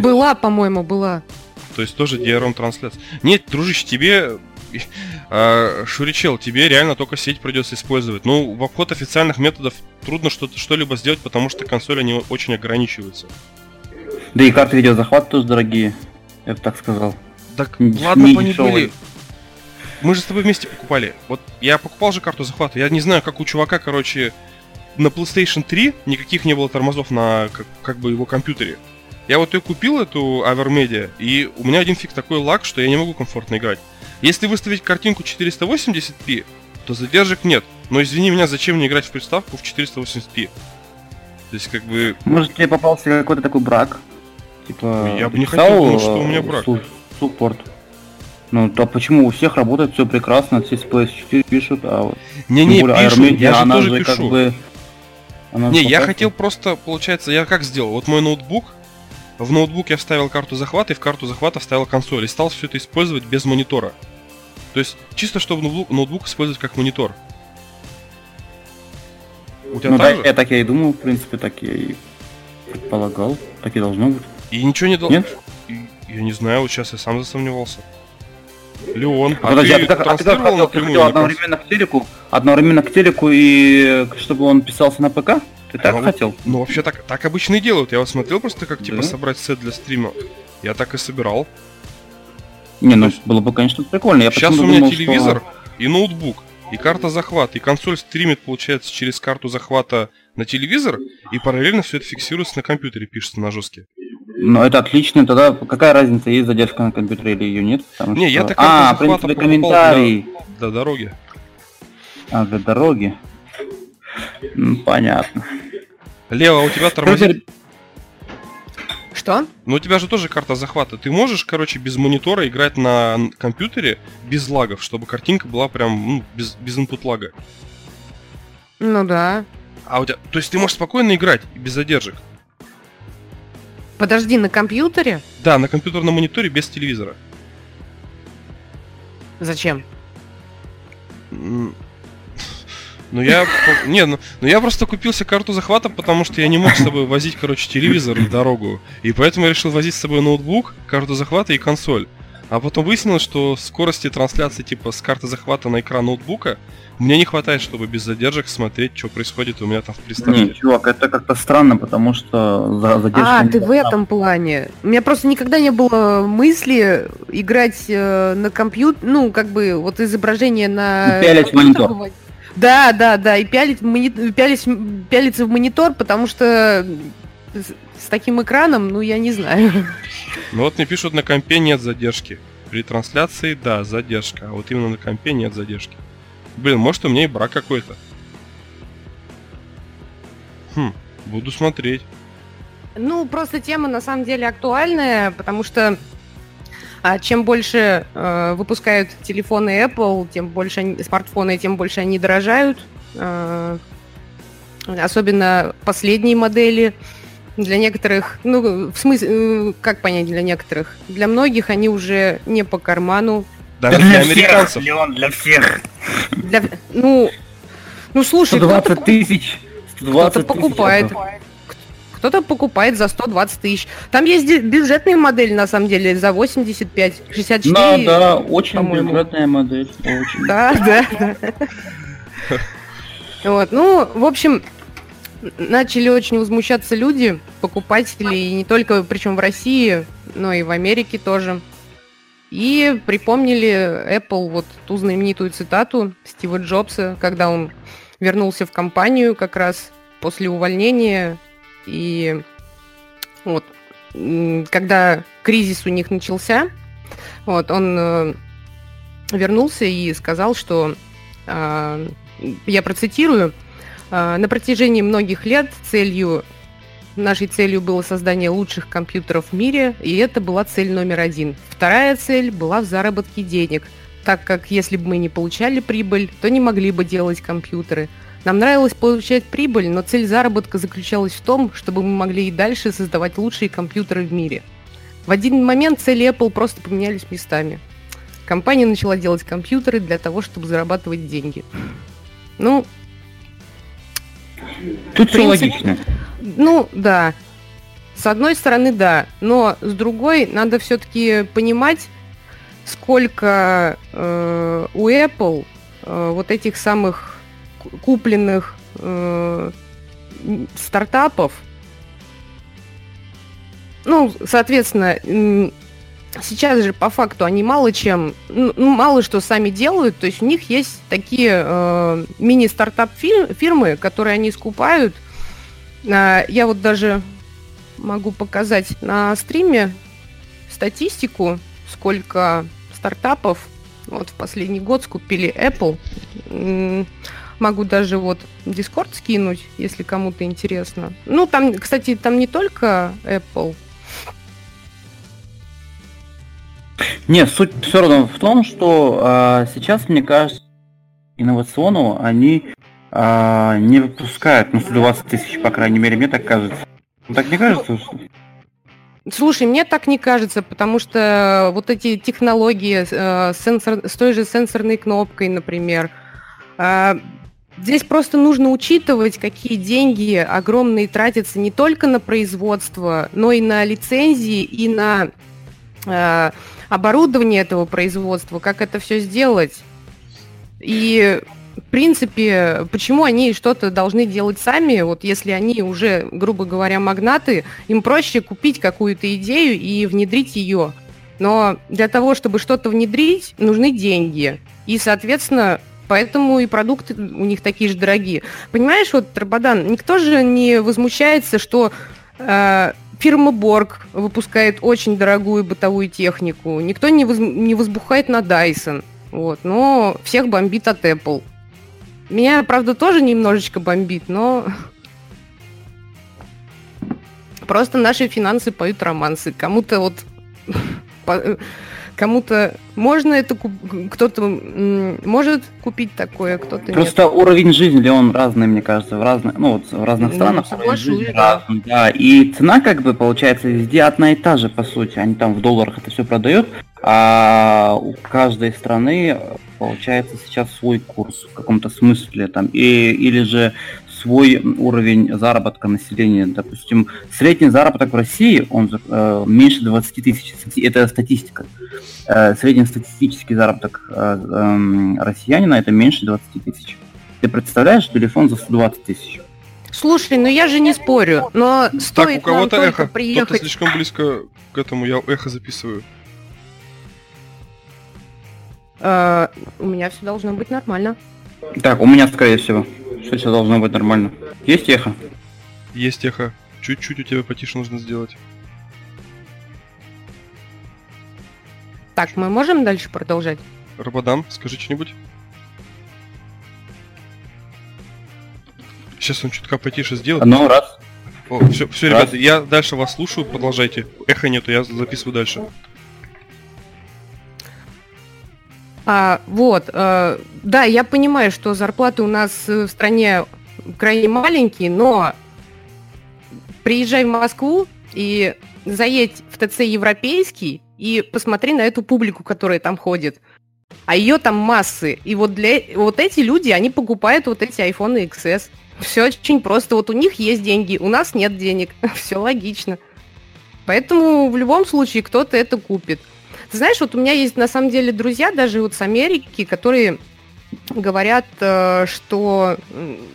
Была, по-моему, была. То есть тоже DRM-трансляция. Нет, дружище, тебе... (laughs) а, Шуричел, тебе реально только сеть придется использовать. Ну, в обход официальных методов трудно что-то что-либо сделать, потому что консоли они очень ограничиваются. Да и карты видеозахвата тоже дорогие, я бы так сказал. Так, Не- ладно не бы они были. Мы же с тобой вместе покупали. Вот я покупал же карту захвата. Я не знаю, как у чувака, короче, на PlayStation 3 никаких не было тормозов на как, как бы его компьютере. Я вот ее купил, эту Avermedia, и у меня один фиг такой лаг, что я не могу комфортно играть. Если выставить картинку 480p, то задержек нет. Но извини меня, зачем мне играть в приставку в 480p? То есть, как бы, Может тебе попался какой-то такой брак? Типа... Я бы не писал, хотел думать, что у э, меня брак. су- Суппорт. Ну, то почему у всех работает все прекрасно, все с PS4 пишут, а вот не-не, тем более пишу, Iron Man, я же тоже же пишу. как бы... она Не, я хотел просто, получается, я как сделал? Вот мой ноутбук, в ноутбук я вставил карту захвата, и в карту захвата вставил консоль, и стал все это использовать без монитора. То есть, чисто чтобы ноутбук, ноутбук использовать как монитор. У тебя Ну, так так, же? я так я и думал, в принципе, так я и предполагал. Так и должно быть. И ничего не должно... Нет? Я не знаю, вот сейчас я сам засомневался. Леон, А, а, подожди, а ты ты а ты как хотел? Ты хотел одновременно к телеку, одновременно к телеку и чтобы он писался на ПК? Ты так Ну, хотел? Ну, вообще так, так обычно и делают. Я вот смотрел просто, как типа Да? собрать сет для стрима. Я так и собирал. Не, ну есть- было бы, конечно, прикольно. Я Сейчас у меня думал, что- телевизор и ноутбук, и карта захвата, и консоль стримит, получается, через карту захвата на телевизор, и параллельно все это фиксируется на компьютере, пишется на жестке. Ну, это отлично. Тогда какая разница, есть задержка на компьютере или ее нет? Потому Не, я что- так А, в принципе, комментарий. До дороги. А, для дороги. М, Понятно. Лева, а у тебя тормозит? Что? Ну у тебя же тоже карта захвата. Ты можешь, короче, без монитора играть на компьютере без лагов, чтобы картинка была прям ну, без, без input лага. Ну да. А у тебя. То есть ты можешь спокойно играть без задержек. Подожди, на компьютере? Да, на компьютерном мониторе без телевизора. Зачем? Ну я, (laughs) не, ну, ну я просто купил себе карту захвата, потому что я не мог с собой возить, короче, телевизор в дорогу. И поэтому я решил возить с собой ноутбук, карту захвата и консоль. А потом выяснилось, что скорости трансляции типа с карты захвата на экран ноутбука мне не хватает, чтобы без задержек смотреть, что происходит у меня там в Не, приставке. чувак, это как-то странно, потому что за задержка... А, не ты в этом плане. У меня просто никогда не было мысли играть э, на компьютер, ну, как бы, вот изображение на... И пялить монитор. Да, да, да, и пялить мони- пялить- пялиться в монитор, потому что с, таким экраном, ну, я не знаю. Ну вот мне пишут, на компе нет задержки. При трансляции, да, задержка. А вот именно на компе нет задержки. Блин, может у меня и брак какой-то. Хм, буду смотреть. Ну, просто тема на самом деле актуальная, потому что а, чем больше э, выпускают телефоны Apple, тем больше они, смартфоны, тем больше они дорожают. Э, особенно последние модели. Для некоторых, ну, в смысле, э, как понять для некоторых? Для многих они уже не по карману. Даже для американцев. Леон, для всех. Для, ну, ну, слушай, кто-то 120 тысяч. 120 Кто-то тысяч покупает. это- Кто-то покупает за 120 тысяч. Там есть бюджетные модели, на самом деле, за 85, 64. Да, да, очень по-моему. бюджетная модель. Очень. Да, да, да. (laughs) Вот, ну, в общем, начали очень возмущаться люди, покупатели, и не только, причем в России, но и в Америке тоже. И припомнили Apple вот ту знаменитую цитату Стива Джобса, когда он вернулся в компанию как раз после увольнения. И вот, когда кризис у них начался, вот, он э, вернулся и сказал, что, а, я процитирую, «А, на протяжении многих лет целью Нашей целью было создание лучших компьютеров в мире, и это была цель номер один. Вторая цель была в заработке денег, так как если бы мы не получали прибыль, то не могли бы делать компьютеры. Нам нравилось получать прибыль, но цель заработка заключалась в том, чтобы мы могли и дальше создавать лучшие компьютеры в мире. В один момент цели Apple просто поменялись местами. Компания начала делать компьютеры для того, чтобы зарабатывать деньги. Ну, Тут все принципе, логично. ну, да. С одной стороны, да. Но с другой, надо все-таки понимать, сколько э, у Apple э, вот этих самых ку- купленных э, стартапов. Ну, соответственно, сейчас же по факту они мало чем, ну, ну, мало что сами делают. То есть у них есть такие э, мини-стартап фир- фирмы, которые они скупают. А, Я вот даже могу показать на стриме статистику, сколько стартапов вот в последний год скупили Apple. Могу даже вот Discord скинуть, если кому-то интересно. Ну, там, кстати, там не только Apple. Не, суть все равно в том, что а, сейчас, мне кажется, инновационного они а, не выпускают, ну, 120 тысяч, по крайней мере, мне так кажется. Ну, Так не кажется? что- Слушай, мне так не кажется, потому что вот эти технологии э, сенсор, с той же сенсорной кнопкой, например, э, здесь просто нужно учитывать, какие деньги огромные тратятся не только на производство, но и на лицензии, и на оборудование этого производства, как это все сделать. И в принципе, почему они что-то должны делать сами, вот если они уже, грубо говоря, магнаты, им проще купить какую-то идею и внедрить ее. Но для того, чтобы что-то внедрить, нужны деньги. И, соответственно, поэтому и продукты у них такие же дорогие. Понимаешь, вот, Рабадан, никто же не возмущается, что э, фирма Борг выпускает очень дорогую бытовую технику. Никто не, воз- не возбухает на Dyson. Вот, но всех бомбит от Apple. Меня, правда, тоже немножечко бомбит, но (laughs) просто наши финансы поют романсы. Кому-то вот (laughs) кому-то можно это куп- кто-то может купить такое, кто-то нет. Просто уровень жизни, он разный, мне кажется, в разных, ну, вот в разных Ну, странах уровень соглашусь, жизни да. разный, да. И цена, как бы, получается, везде одна и та же, по сути. Они там в долларах это все продают, А у каждой страны получается сейчас свой курс в каком-то смысле там, и, или же свой уровень заработка населения. Допустим, средний заработок в России, он э, меньше 20 тысяч. Это статистика. Э, среднестатистический заработок э, э, россиянина это меньше 20 тысяч. Ты представляешь телефон за 120 тысяч? Слушай, ну я же не спорю, но стоит так, у кого-то нам эхо. приехать... Кто-то слишком близко к этому, я эхо записываю. Э, у меня все должно быть нормально. Так, у меня, скорее всего. Все, все должно быть нормально. Есть эхо? Есть эхо. Чуть-чуть у тебя потише нужно сделать. Так, мы можем дальше продолжать? Рабадан, скажи что-нибудь. Сейчас он чутка потише сделает. Ну, раз. О, все, все, Раз. ребята, я дальше вас слушаю, продолжайте. Эхо нету, я записываю дальше. А, вот, э, да, я понимаю, что зарплаты у нас э, в стране крайне маленькие, но приезжай в Москву и заедь в ТЦ европейский и посмотри на эту публику, которая там ходит. А ее там массы. И вот для вот эти люди, они покупают вот эти iPhone XS. Все очень просто. Вот у них есть деньги, у нас нет денег. (laughs) Все логично. Поэтому в любом случае кто-то это купит. Ты знаешь, вот у меня есть на самом деле друзья даже вот с Америки, которые говорят, э, что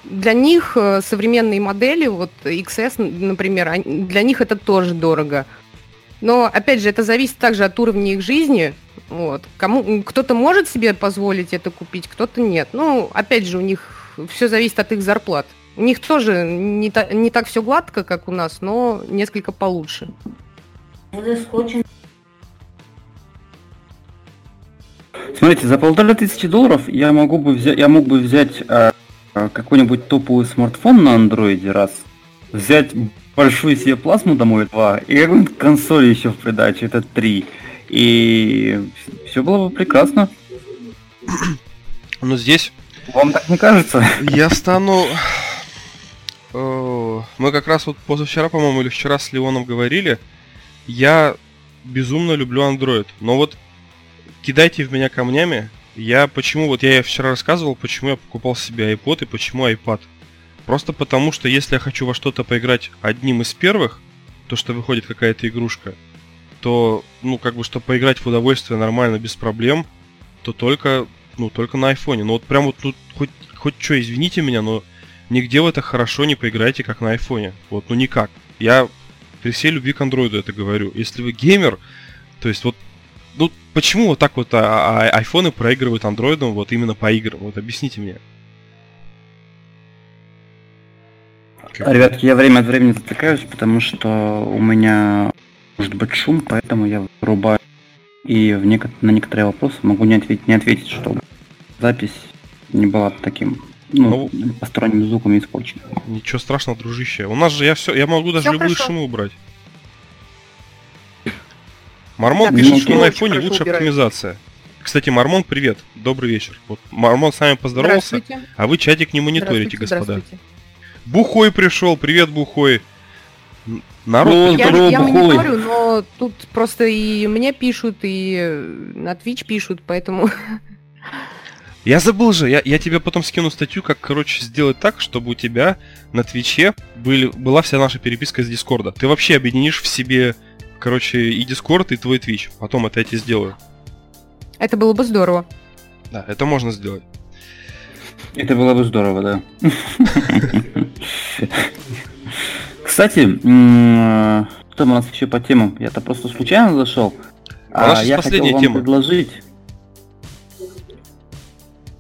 для них э, современные модели, вот XS, например, для них это тоже дорого. Но, опять же, это зависит также от уровня их жизни. Вот. Кому, кто-то может себе позволить это купить, кто-то нет. Ну, опять же, у них все зависит от их зарплат. У них тоже не, та- не так все гладко, как у нас, но несколько получше. Смотрите, за полторы тысячи долларов я могу бы взять, я мог бы взять э, э, какой-нибудь топовый смартфон на андроиде раз, взять большую себе плазму домой два и какую-нибудь консоль еще в придачу, это три. И все было бы прекрасно. Но здесь Вам так не кажется? я стану... Э, Мы как раз вот позавчера, по-моему, или вчера с Леоном говорили, я безумно люблю Android. Но вот кидайте в меня камнями. Я почему, вот я вчера рассказывал, почему я покупал себе iPod и почему iPad. Просто потому, что если я хочу во что-то поиграть одним из первых, то что выходит какая-то игрушка, то, ну, как бы, чтобы поиграть в удовольствие нормально, без проблем, то только, ну, только на айфоне. Ну, вот прям вот, ну, хоть, хоть что, извините меня, но нигде вы так хорошо не поиграете, как на айфоне. Вот, ну, никак. Я при всей любви к андроиду это говорю. Если вы геймер, то есть вот почему вот так вот а, а, айфоны проигрывают андроидом вот именно по играм? Вот объясните мне. Как- Ребятки, я время от времени затыкаюсь, потому что у меня может быть шум, поэтому я вырубаю. И в неко- на некоторые вопросы могу не ответить, не ответить, чтобы запись не была таким, ну, посторонним звуком испорчена. Ничего страшного, дружище. У нас же я все, я могу даже Всё любые хорошо. шумы убрать. Мармон Так, пишет, ну, что на айфоне лучше оптимизация. Кстати, Мармон, привет, добрый вечер. Вот Мармон с вами поздоровался, а вы чатик не мониторите, Здравствуйте, господа. здравствуйте. Бухой пришел, привет, Бухой. Народ, Ну, Я, Здорово, я бухой. мониторю, но тут просто и мне пишут, и на Twitch пишут, поэтому... (laughs) Я забыл же, я, я тебе потом скину статью, как, короче, сделать так, чтобы у тебя на Twitch е были, была вся наша переписка с Дискорда. Ты вообще объединишь в себе, короче, и Дискорд, и твой Twitch. Потом это я тебе сделаю. Это было бы здорово. Да, это можно сделать. Это было бы здорово, да. Кстати, м, что у нас еще по темам? Я-то просто случайно зашел. А А я последняя хотел вам тема. предложить.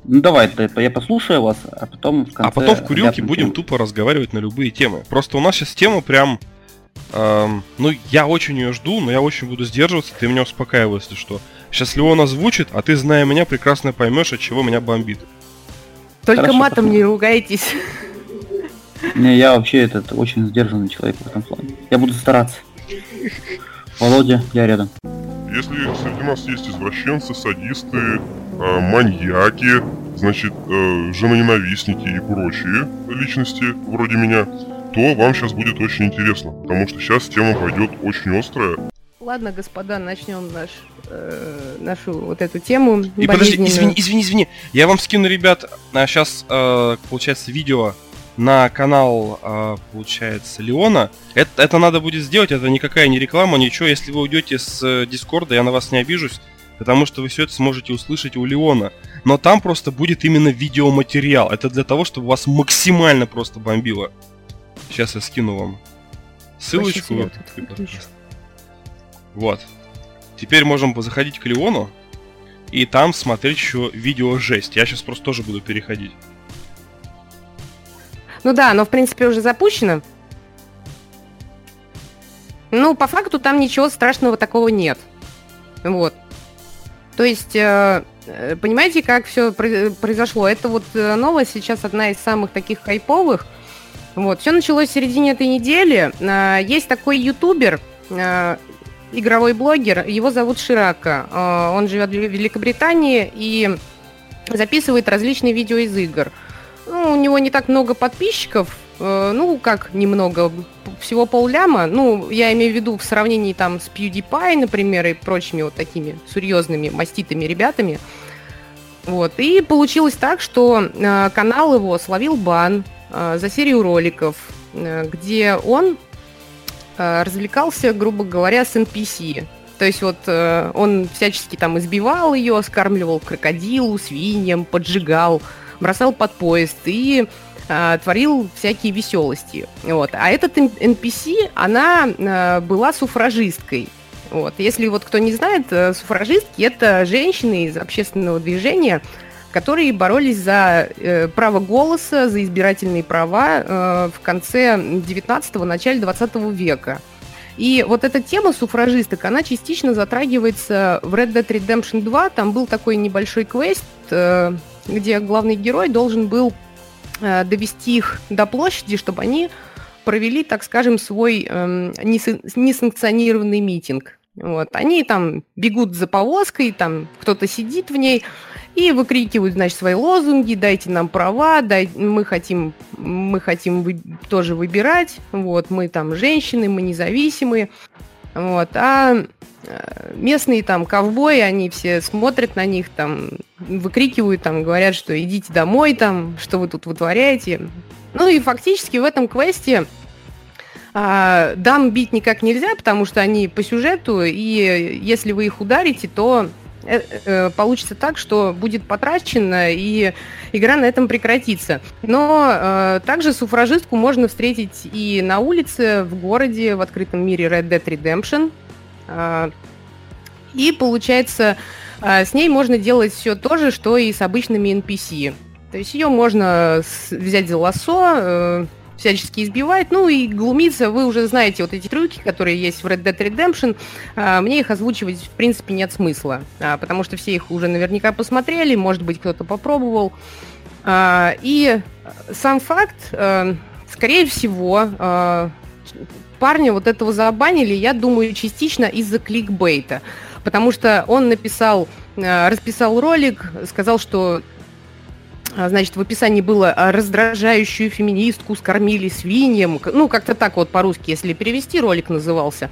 Ну давай, да, я послушаю вас, а потом в конце... а потом в курилке будем тупо разговаривать на любые темы. Просто у нас сейчас тема прям... эм, ну, я очень ее жду, но я очень буду сдерживаться, ты меня успокаивай, если что. Сейчас Леон озвучит, а ты, зная меня, прекрасно поймешь, от чего меня бомбит. Только Хорошо, матом не ругайтесь. Не, я вообще этот очень сдержанный человек в этом плане. Я буду стараться. Володя, я рядом. Если среди нас есть извращенцы, садисты, э, маньяки, значит, э, женоненавистники и прочие личности вроде меня, то вам сейчас будет очень интересно, потому что сейчас тема пойдет очень острая. Ладно, господа, начнем наш э, нашу вот эту тему. И подожди, извини, извини, извини. Я вам скину, ребят, сейчас, э, получается, видео на канал, э, получается, Леона. Это, это надо будет сделать, это никакая не реклама, ничего. Если вы уйдете с э, Дискорда, я на вас не обижусь, потому что вы все это сможете услышать у Леона. Но там просто будет именно видеоматериал. Это для того, чтобы вас максимально просто бомбило. Сейчас я скину вам ссылочку. Вот. Теперь можем заходить к Леону и там смотреть еще видео жесть. Я сейчас просто тоже буду переходить. Ну да, но в принципе уже запущено. Ну, по факту там ничего страшного такого нет. Вот. То есть, э, э, понимаете, как все произошло? Это вот э, новость сейчас одна из самых таких хайповых. Вот, все началось в середине этой недели. Есть такой ютубер, игровой блогер, его зовут Ширака. А, он живет в Великобритании и записывает различные видео из игр. Ну, у него не так много подписчиков, ну, как немного, всего полляма. Ну, я имею в виду в сравнении там с PewDiePie, например, и прочими вот такими серьезными, маститыми ребятами. Вот. И получилось так, что канал его словил бан за серию роликов, э, где он Э, развлекался, грубо говоря, с NPC. То есть вот э, он всячески там избивал ее, скармливал крокодилу, свиньям, поджигал, бросал под поезд и э, творил всякие веселости. Вот. А этот NPC, она э, была суфражисткой. Вот. Если вот кто не знает, э, суфражистки это женщины из общественного движения, которые боролись за э, право голоса, за избирательные права э, в конце 19-го, начале 20 века. И вот эта тема суфражисток, она частично затрагивается в Red Dead Redemption 2. Там был такой небольшой квест, э, где главный герой должен был э, довести их до площади, чтобы они провели, так скажем, свой э, несанкционированный митинг. Вот. Они там бегут за повозкой, там кто-то сидит в ней, и выкрикивают, значит, свои лозунги, дайте нам права, дай, мы хотим, мы хотим вы, тоже выбирать, вот, мы там женщины, мы независимые, вот, а э, местные там ковбои, они все смотрят на них, там, выкрикивают, там, говорят, что идите домой, там, что вы тут вытворяете. Ну и фактически в этом квесте а, дам бить никак нельзя, потому что они по сюжету, и если вы их ударите, то получится так, что будет потрачено, и игра на этом прекратится. Но э, также суфражистку можно встретить и на улице, в городе, в открытом мире Red Dead Redemption. Э, и получается, э, с ней можно делать все то же, что и с обычными NPC. То есть ее можно взять за лосо, э, всячески избивает. Ну и глумиться, вы уже знаете вот эти трюки, которые есть в Red Dead Redemption. А, мне их озвучивать, в принципе, нет смысла, а, потому что все их уже наверняка посмотрели, может быть, кто-то попробовал. А, и сам факт, скорее всего, парня вот этого забанили, я думаю, частично из-за кликбейта. Потому что он написал, расписал ролик, сказал, что значит, в описании было а, раздражающую феминистку скормили свиньям. Ну, как-то так вот по-русски, если перевести, ролик назывался.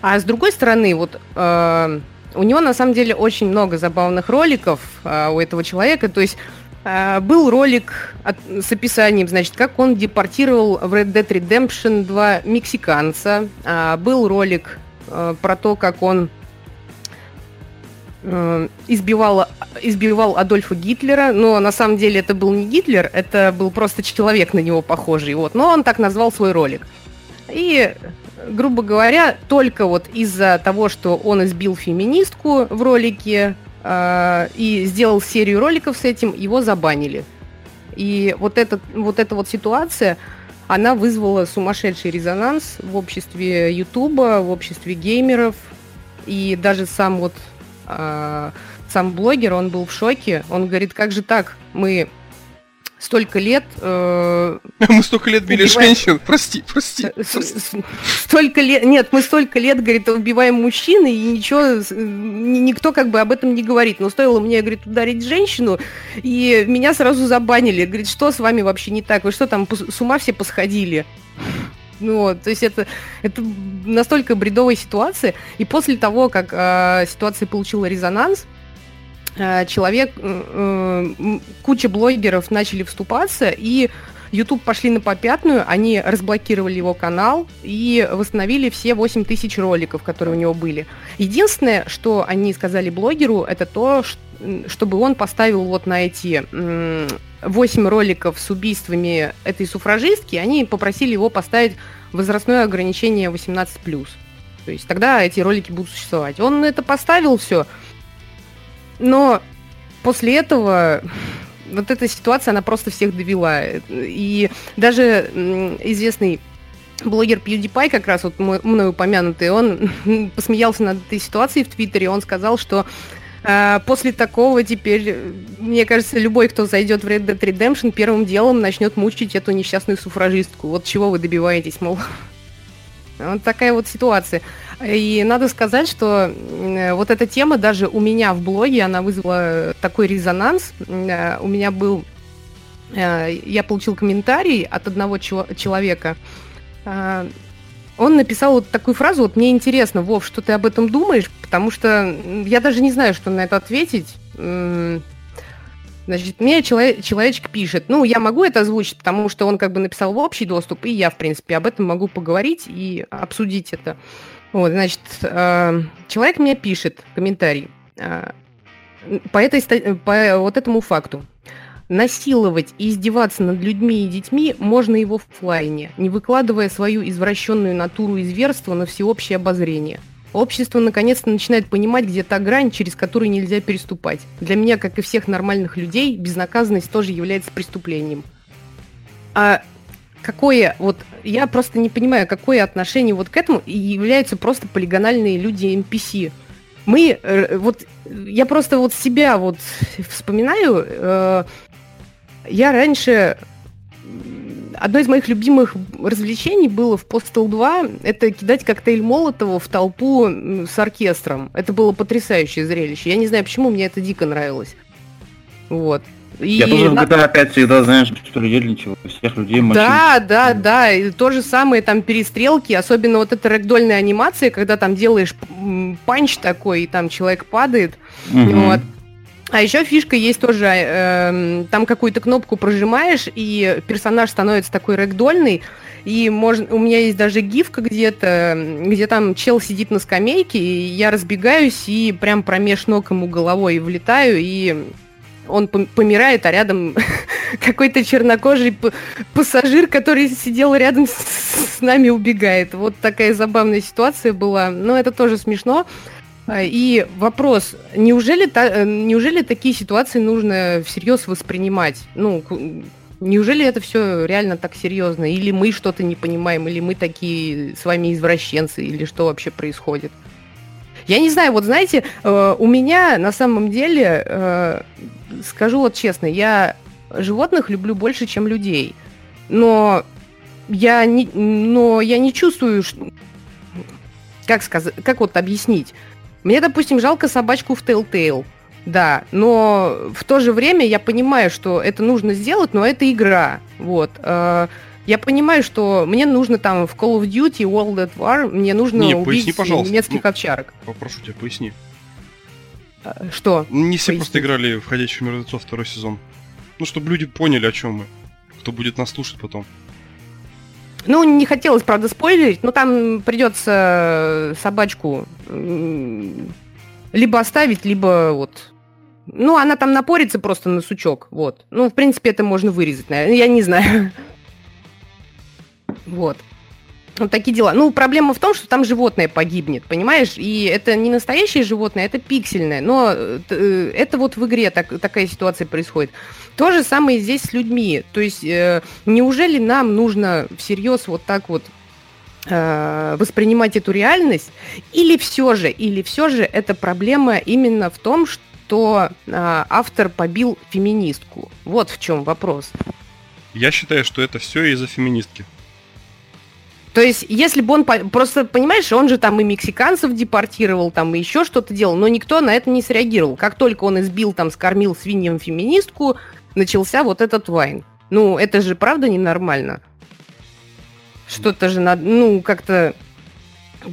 А с другой стороны, вот э, у него на самом деле очень много забавных роликов э, у этого человека. То есть э, был ролик от, с описанием, значит, как он депортировал в Red Dead Redemption 2 мексиканца. Э, был ролик э, про то, как он избивал, избивал Адольфа Гитлера, но на самом деле это был не Гитлер, это был просто человек на него похожий, вот, но он так назвал свой ролик. И, грубо говоря, только вот из-за того, что он избил феминистку в ролике э, и сделал серию роликов с этим, его забанили. И вот, этот, вот эта вот ситуация, она вызвала сумасшедший резонанс в обществе Ютуба, в обществе геймеров, и даже сам вот а, сам блогер, он был в шоке. Он говорит, как же так? Мы столько лет... Э, (laughs) мы столько лет били убиваем... женщин, прости, прости. Столько лет... Нет, мы столько лет, говорит, убиваем мужчин, и ничего, никто как бы об этом не говорит. Но стоило мне, говорит, ударить женщину, и меня сразу забанили. Говорит, что с вами вообще не так? Вы что там, с ума все посходили? Ну, вот, то есть это, это настолько бредовая ситуация. И после того, как э, ситуация получила резонанс, э, человек, э, э, куча блогеров начали вступаться, и YouTube пошли на попятную, они разблокировали его канал и восстановили все 8 тысяч роликов, которые у него были. Единственное, что они сказали блогеру, это то, чтобы он поставил вот на эти 8 роликов с убийствами этой суфражистки, они попросили его поставить возрастное ограничение 18+. То есть тогда эти ролики будут существовать. Он это поставил все, но после этого вот эта ситуация, она просто всех довела. И даже известный блогер PewDiePie, как раз вот мной упомянутый, он (laughs) посмеялся над этой ситуацией в Твиттере, он сказал, что после такого теперь, мне кажется, любой, кто зайдет в Red Dead Redemption, первым делом начнет мучить эту несчастную суфражистку. Вот чего вы добиваетесь, мол. (laughs) Вот такая вот ситуация. И надо сказать, что вот эта тема даже у меня в блоге, она вызвала такой резонанс. Э, у меня был... Э, я получил комментарий от одного человека. Он написал вот такую фразу, вот мне интересно, Вов, что ты об этом думаешь, потому что я даже не знаю, что на это ответить. Значит, мне человек, человечек пишет, ну, я могу это озвучить, потому что он как бы написал в общий доступ, и я, в принципе, об этом могу поговорить и обсудить это. Вот, значит, э, человек мне пишет комментарий э, по, этой, по вот этому факту. Насиловать и издеваться над людьми и детьми можно и в офлайне, не выкладывая свою извращенную натуру и зверство на всеобщее обозрение – Общество наконец-то начинает понимать, где та грань, через которую нельзя переступать. Для меня, как и всех нормальных людей, безнаказанность тоже является преступлением. А какое вот я просто не понимаю, какое отношение вот к этому являются просто полигональные люди NPC. Мы э, вот я просто вот себя вот вспоминаю. Э, я раньше одно из моих любимых развлечений было в Postal 2 это кидать коктейль Молотова в толпу с оркестром. Это было потрясающее зрелище. Я не знаю, почему мне это дико нравилось. Вот. И я тоже в GTA 5 всегда, знаешь, что людей всех людей мочить. Да, да, да, и то же самое там перестрелки, особенно вот эта рэгдольная анимация, когда там делаешь панч такой, и там человек падает, угу. вот. А еще фишка есть тоже, э, там какую-то кнопку прожимаешь, и персонаж становится такой рэгдольный, и можно, у меня есть даже гифка где-то, где там чел сидит на скамейке, и я разбегаюсь и прям промеж ног ему головой влетаю, и он помирает, а рядом (laughs) какой-то чернокожий пассажир, который сидел рядом с нами, убегает. Вот такая забавная ситуация была. Но это тоже смешно. А, и вопрос, неужели, та, неужели такие ситуации нужно всерьез воспринимать? Ну, неужели это все реально так серьезно? Или мы что-то не понимаем, или мы такие с вами извращенцы, или что вообще происходит? Я не знаю, вот знаете, э, у меня на самом деле, э, скажу вот честно, я животных люблю больше, чем людей. Но я не, но я не чувствую, как сказать, как вот объяснить? Мне, допустим, жалко собачку в Telltale. Да, но в то же время я понимаю, что это нужно сделать, но это игра. Вот. Э, я понимаю, что мне нужно там в Call of Duty, World at War, мне нужно Не, убить поясни, пожалуйста. немецких ну, овчарок. Попрошу тебя, поясни. Э, что? Не все поясни. просто играли в «Ходячих мертвецов» второй сезон. Ну, чтобы люди поняли, о чем мы. Кто будет нас слушать потом. Ну, не хотелось, правда, спойлерить, но там придется собачку либо оставить, либо вот... Ну, она там напорится просто на сучок, вот. Ну, в принципе, это можно вырезать, наверное, я не знаю. (laughs) Вот. Вот такие дела. Ну, проблема в том, что там животное погибнет, понимаешь? И это не настоящее животное, это пиксельное. Но э, э, это вот в игре так, такая ситуация происходит. То же самое здесь с людьми. То есть, э, неужели нам нужно всерьез вот так вот э, воспринимать эту реальность? Или все же, или все же эта проблема именно в том, что э, автор побил феминистку? Вот в чем вопрос. Я считаю, что это все из-за феминистки. То есть, если бы он... Просто, понимаешь, он же там и мексиканцев депортировал, там и еще что-то делал, но никто на это не среагировал. Как только он избил, там, скормил свиньям феминистку, начался вот этот вайн. Ну, это же правда ненормально. Что-то же надо, ну, как-то...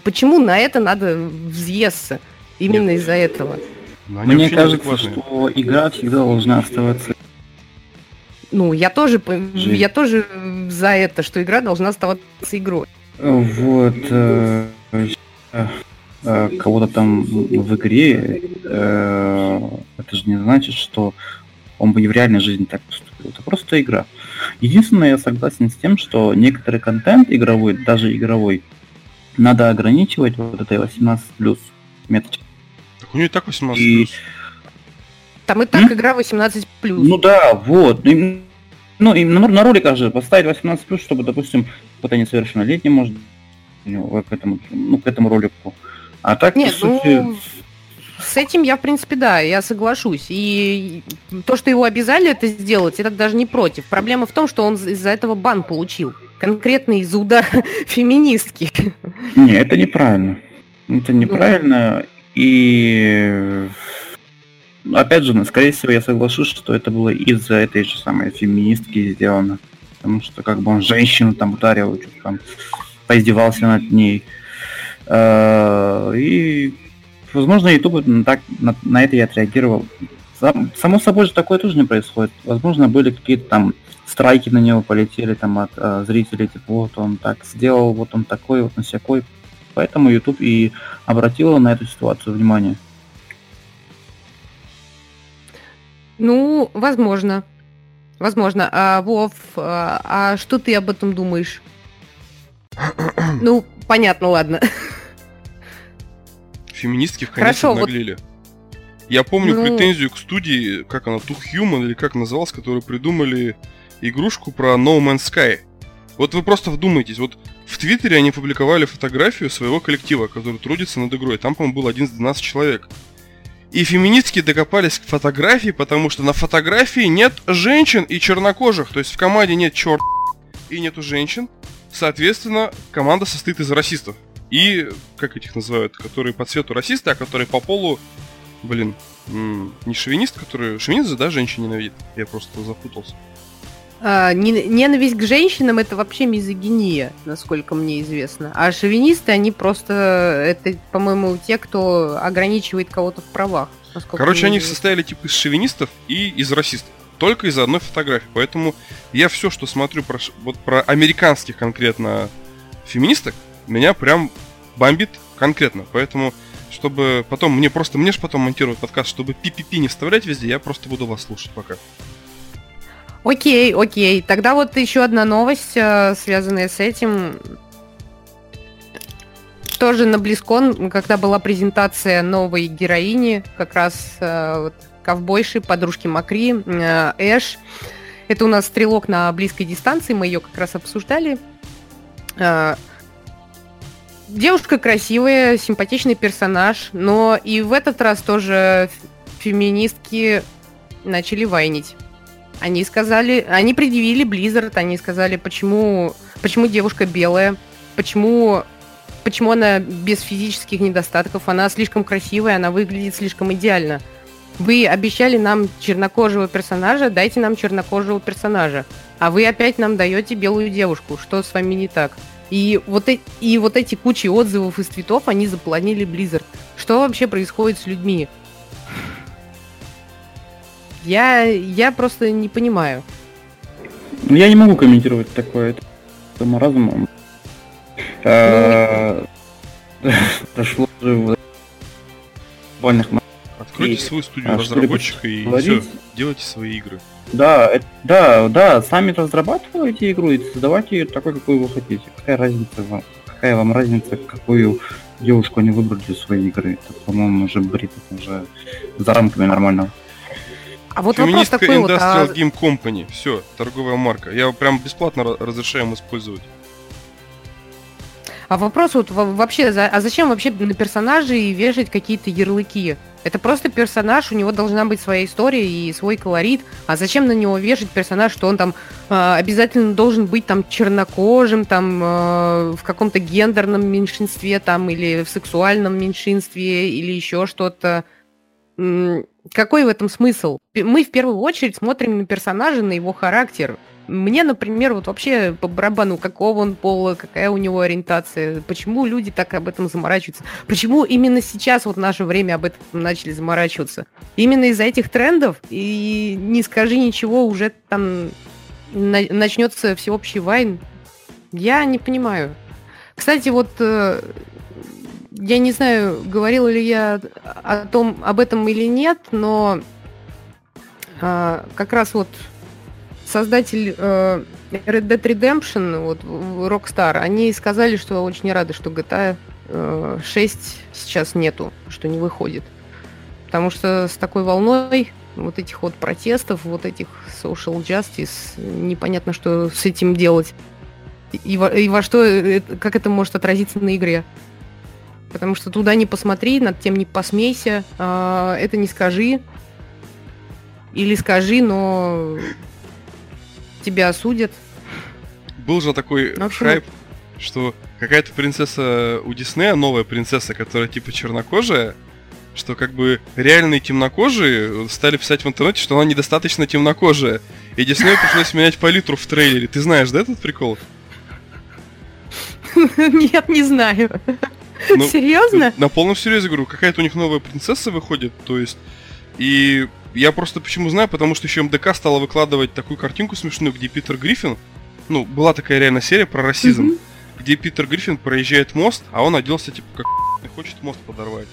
Почему на это надо взъесться? Именно из-за этого. Они Мне кажется, что игра всегда должна оставаться Ну, я тоже, я тоже за это, что игра должна оставаться игрой. Вот э, э, кого-то там в игре, э, это же не значит, что он бы и в реальной жизни так поступил. Это просто игра. Единственное, я согласен с тем, что некоторый контент игровой, даже игровой, надо ограничивать вот этой 18 плюс меточкой. Так у нее и так 18 И- плюс. Там и так игра 18+. Ну да, вот. И, Ну, и на, на роликах же поставить 18 плюс, чтобы, допустим, кто-то несовершеннолетний может ну, к этому, ну, к этому ролику. А так, Нет, по сути, ну, с этим я, в принципе, да, я соглашусь. И то, что его обязали это сделать, это даже не против. Проблема в том, что он из-за этого бан получил. Конкретно из-за удара (laughs) феминистки. не, это неправильно. Это неправильно. И опять же, ну, скорее всего, я соглашусь, что это было из-за этой же самой феминистки сделано. Потому что как бы он женщину там ударил, там поиздевался над ней. Э, И, возможно, YouTube так, на, на это и отреагировал. Сам- Само собой же такое тоже не происходит. Возможно, были какие-то там страйки на него полетели там от э, зрителей, типа вот он так сделал, вот он такой, вот он всякой. Поэтому YouTube и обратил на эту ситуацию внимание. Ну, возможно. Возможно. А, Вов, а, а что ты об этом думаешь? (clears throat) Ну, понятно, ладно. Феминистки в конец Хорошо, вот-. Я помню Ну- претензию к студии, как она, Too Human или как называлась, которые придумали игрушку про No Man's Sky. Вот вы просто вдумайтесь, вот в Твиттере они публиковали фотографию своего коллектива, который трудится над игрой. Там, по-моему, был 11-12 человек. И феминистки докопались к фотографии, потому что на фотографии нет женщин и чернокожих. То есть в команде нет черт и нету женщин. Соответственно, команда состоит из расистов. И, как этих называют, которые по цвету расисты, а которые по полу, блин, не шовинист, который... Шовинист да, женщин ненавидит? Я просто запутался. А, не- ненависть к женщинам это вообще мизогиния, насколько мне известно. А шовинисты, они просто, это, по-моему, те, кто ограничивает кого-то в правах. Короче, они известно. состояли типа из шовинистов и из расистов. Только из-за одной фотографии. Поэтому я все, что смотрю про, вот про американских конкретно феминисток, меня прям бомбит конкретно. Поэтому, чтобы потом, мне просто, мне же потом монтировать подкаст, чтобы пи-пи-пи не вставлять везде, я просто буду вас слушать пока. Окей, окей. Тогда вот еще одна новость, э, связанная с этим. Тоже на Близкон, когда была презентация новой героини, как раз э, вот, ковбойши, подружки Макри, э, Эш. Это у нас стрелок на близкой дистанции, мы ее как раз обсуждали. Девушка красивая, симпатичный персонаж, но и в этот раз тоже феминистки начали вайнить. Они сказали, они предъявили Blizzard, они сказали, почему, почему девушка белая, почему, почему она без физических недостатков, она слишком красивая, она выглядит слишком идеально. Вы обещали нам чернокожего персонажа, дайте нам чернокожего персонажа. А вы опять нам даете белую девушку. Что с вами не так? И вот, э- и вот эти кучи отзывов из твитов, они запланили Blizzard. Что вообще происходит с людьми? Я, я просто не понимаю. Ну, Я не могу комментировать такое. Это маразм. Э, Прошло уже в буквальных Откройте свою студию а, разработчика и все, делайте свои игры. Да, это- да, да, сами разрабатывайте игру и создавайте ее такой, какой вы хотите. Какая разница вам? Какая вам разница, какую девушку они выбрали для своей игры? Это, по-моему, уже бред, уже за рамками нормального. А вот вопрос Феминистка такой вот, а Industrial Game Company. Все, торговая марка. Я прям бесплатно ра- разрешаю им использовать. А вопрос вот во- вообще, а зачем вообще на персонажей вешать какие-то ярлыки? Это просто персонаж, у него должна быть своя история и свой колорит. А зачем на него вешать персонаж, что он там э, обязательно должен быть там чернокожим, там э, в каком-то гендерном меньшинстве, там или в сексуальном меньшинстве, или еще что-то? М, Какой в этом смысл? Мы в первую очередь смотрим на персонажа, на его характер. мне, например, вот вообще по барабану, какого он пола, какая у него ориентация, почему люди так об этом заморачиваются, почему именно сейчас вот наше время об этом начали заморачиваться. Именно из-за этих трендов, и не скажи ничего, уже там начнется всеобщий вайн. Я не понимаю. Кстати, вот э, я не знаю, говорила ли я о том, об этом или нет, но а, как раз вот создатель э, Red Dead Redemption, вот Rockstar, они сказали, что очень рады, что GTA э, 6 сейчас нету, что не выходит. Потому что с такой волной вот этих вот протестов, вот этих social justice, непонятно, что с этим делать. И во, и во что, э, как это может отразиться на игре. Потому что туда не посмотри, над тем не посмейся, э, это не скажи. Или скажи, но тебя осудят. Был же такой ну, хайп, что какая-то принцесса у Диснея, новая принцесса, которая типа чернокожая, что как бы реальные темнокожие стали писать в интернете, что она недостаточно темнокожая. И Диснею пришлось менять палитру в трейлере. Ты знаешь, да, этот прикол? (laughs) Нет, не знаю. (laughs) Ну, Серьезно? На полном серьезе говорю, какая-то у них новая принцесса выходит, то есть... И я просто почему знаю, потому что еще МДК стала выкладывать такую картинку смешную, где Питер Гриффин, ну, была такая реально серия про расизм, mm-hmm. где Питер Гриффин проезжает мост, а он оделся типа как (laughs) хочет мост подорвать.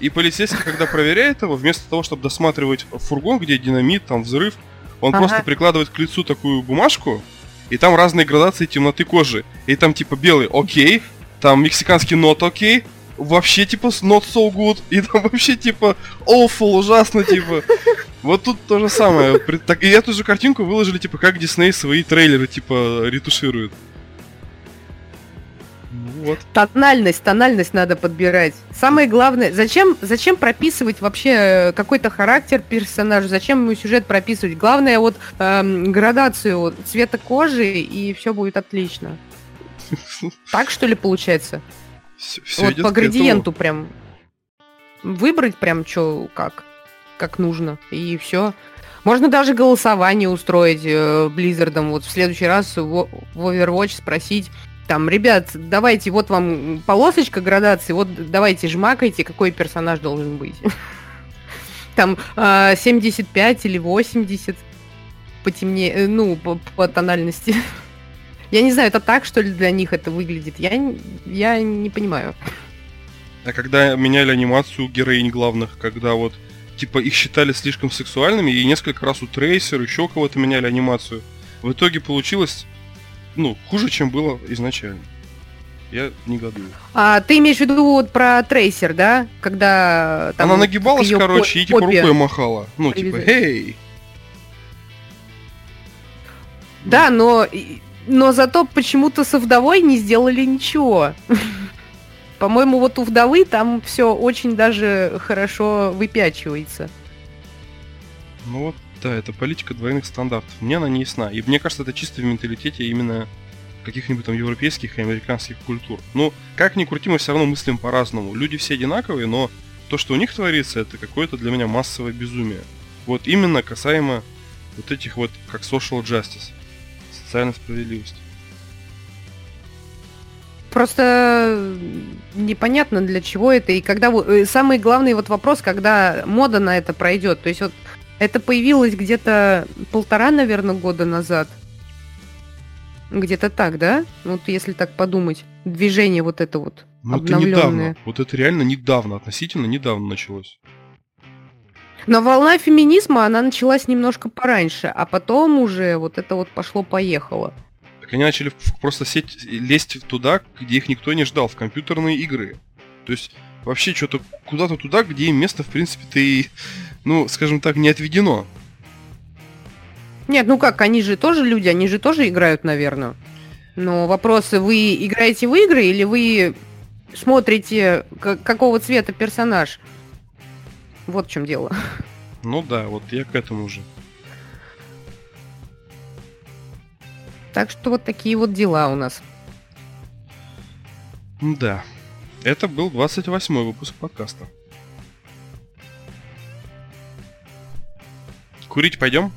И полицейский, когда проверяет его, вместо того, чтобы досматривать фургон, где динамит, там взрыв, он ага. просто прикладывает к лицу такую бумажку, и там разные градации темноты кожи. И там типа белый окей, там мексиканский not окей, вообще типа not so good, и там (laughs) вообще типа awful, ужасно типа. Вот тут то же самое. Так, и эту же картинку выложили, типа, как Дисней свои трейлеры, типа, ретуширует. Вот. Тональность, тональность надо подбирать. Самое главное, зачем, зачем прописывать вообще э, какой-то характер персонажа, зачем ему сюжет прописывать? Главное вот эм, градацию цвета кожи, и все будет отлично. Так что ли получается? Все, вот по градиенту прям выбрать прям что как, как нужно, и все. Можно даже голосование устроить э. Вот в следующий раз в, в Overwatch спросить, там, ребят, давайте, вот вам полосочка градации, вот давайте жмакайте, какой персонаж должен быть. (laughs) Там 75 а, или 80 потемнее, э, ну, по, по тональности. (laughs) Я не знаю, это так, что ли, для них это выглядит? Я, я не понимаю. А когда меняли анимацию героинь главных, когда вот, типа, их считали слишком сексуальными, и несколько раз у Трейсер, еще кого-то меняли анимацию, в итоге получилось, ну, хуже, чем было изначально. Я негодую. А ты имеешь в виду вот про Трейсер, да? Когда там... Она нагибалась, короче, и типа рукой махала. Ну, типа, эй! Да, но но зато почему-то со вдовой не сделали ничего. По-моему, вот у вдовы там все очень даже хорошо выпячивается. Ну вот, да, это политика двойных стандартов. Мне она не ясна. И мне кажется, это чисто в менталитете именно каких-нибудь там европейских и американских культур. Ну, как ни крути, мы все равно мыслим по-разному. Люди все одинаковые, но то, что у них творится, это какое-то для меня массовое безумие. Вот именно касаемо вот этих вот, как social justice социальная справедливость. Просто непонятно для чего это и когда э, самый главный вот вопрос, когда мода на это пройдет. То есть вот это появилось где-то полтора, наверное, года назад. Где-то так, да? Вот если так подумать, движение вот это вот. Ну это недавно. Вот это реально недавно, относительно недавно началось. Но волна феминизма, она началась немножко пораньше, а потом уже вот это вот пошло-поехало. Так они начали просто сеть, лезть туда, где их никто не ждал, в компьютерные игры. То есть вообще что-то куда-то туда, где им место, в принципе-то и, ну, скажем так, не отведено. Нет, ну как, они же тоже люди, они же тоже играют, наверное. Но вопросы, вы играете в игры или вы смотрите, какого цвета персонаж? Вот в чем дело. Ну да, вот я к этому же. Так что вот такие вот дела у нас. Да. Это был 28 выпуск подкаста. Курить пойдем?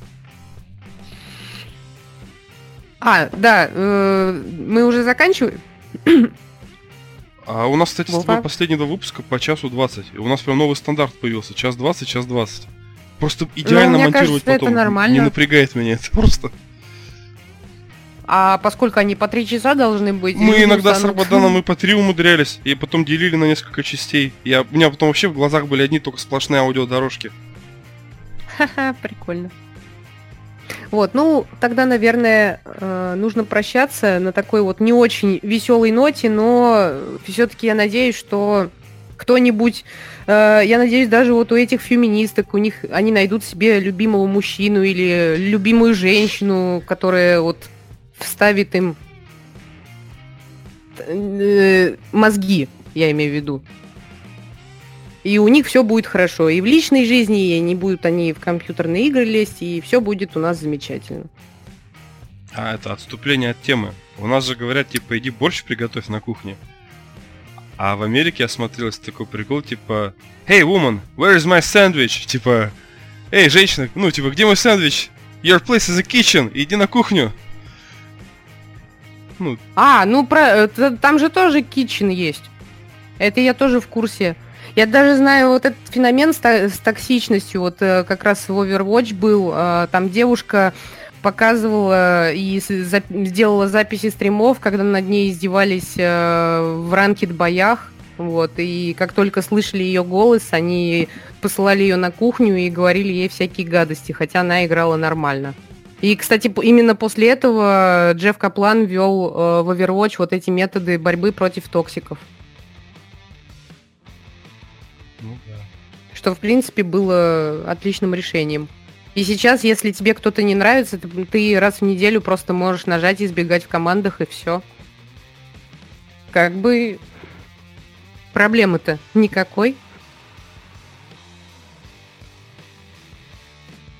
А, да, э, мы уже заканчиваем. А у нас, кстати, Вова? последние два выпуска по часу 20. У нас прям новый стандарт появился. Час 20, час 20. Просто идеально Ну, монтировать кажется, это потом. нормально. Не напрягает меня это (laughs) просто. А поскольку они по три часа должны быть... Мы иногда с устанут. Рабаданом (laughs) и по три умудрялись, и потом делили на несколько частей. Я, у меня потом вообще в глазах были одни только сплошные аудиодорожки. Ха-ха, прикольно. Вот, ну, тогда, наверное, э, нужно прощаться на такой вот не очень веселой ноте, но все-таки я надеюсь, что кто-нибудь, э, я надеюсь, даже вот у этих феминисток, у них они найдут себе любимого мужчину или любимую женщину, которая вот вставит им э, мозги, я имею в виду. И у них все будет хорошо. И в личной жизни, и не будут они в компьютерные игры лезть, и все будет у нас замечательно. А это отступление от темы. У нас же говорят, типа, иди борщ приготовь на кухне. А в Америке я смотрел такой прикол, типа, Hey, woman, where is my sandwich? Типа, Эй, женщина, ну, типа, где мой сэндвич? Your place is a kitchen, иди на кухню. Ну, А, ну про, э, там же тоже kitchen есть. Это я тоже в курсе. Я даже знаю вот этот феномен с, с токсичностью. Вот э, как раз в Overwatch был. э, Там девушка показывала и за- сделала записи стримов, когда над ней издевались э, в ранкет боях. Вот, и как только слышали ее голос, они посылали ее на кухню и говорили ей всякие гадости, хотя она играла нормально. И, кстати, именно после этого Джефф Каплан ввел в Overwatch вот эти методы борьбы против токсиков. Что, в принципе, было отличным решением. И сейчас, если тебе кто-то не нравится, ты, раз в неделю просто можешь нажать и избегать в командах, и все. Как бы проблемы-то никакой.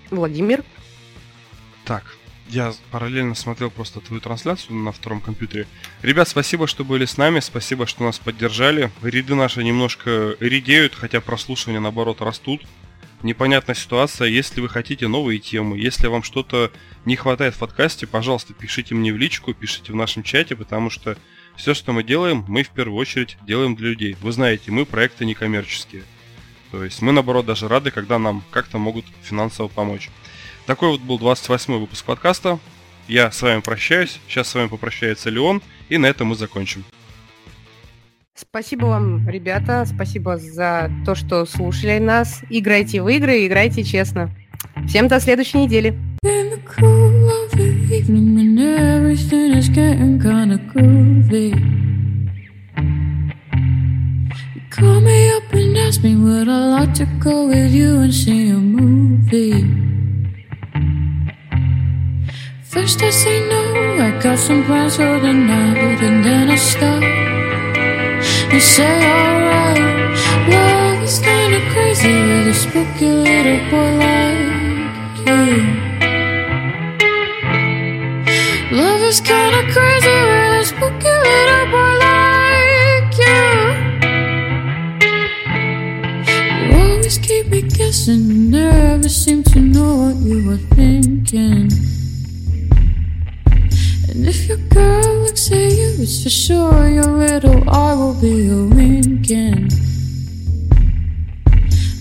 Владимир? Так, я параллельно смотрел просто твою трансляцию на втором компьютере. Ребят, спасибо, что были с нами, спасибо, что нас поддержали. Ряды наши немножко редеют, хотя прослушивания, наоборот, растут. Непонятная ситуация. Если вы хотите новые темы, если вам что-то не хватает в подкасте, пожалуйста, пишите мне в личку, пишите в нашем чате, потому что все, что мы делаем, мы в первую очередь делаем для людей. Вы знаете, мы проекты некоммерческие. То есть мы, наоборот, даже рады, когда нам как-то могут финансово помочь. Такой вот был 28 выпуск подкаста. Я с вами прощаюсь. Сейчас с вами попрощается Леон. И на этом мы закончим. Спасибо вам, ребята. Спасибо за то, что слушали нас. Играйте в игры, играйте честно. Всем до следующей недели. Call me up and ask me would I like to go with you and see a movie. First I say no, I got some plans for the night, and then I stop and say alright. Love is kinda crazy with a spooky little boy like you. Love is kinda crazy with a spooky little boy like you. You always keep me guessing, never seem to know what you were thinking. It's for sure your little I will be a winking.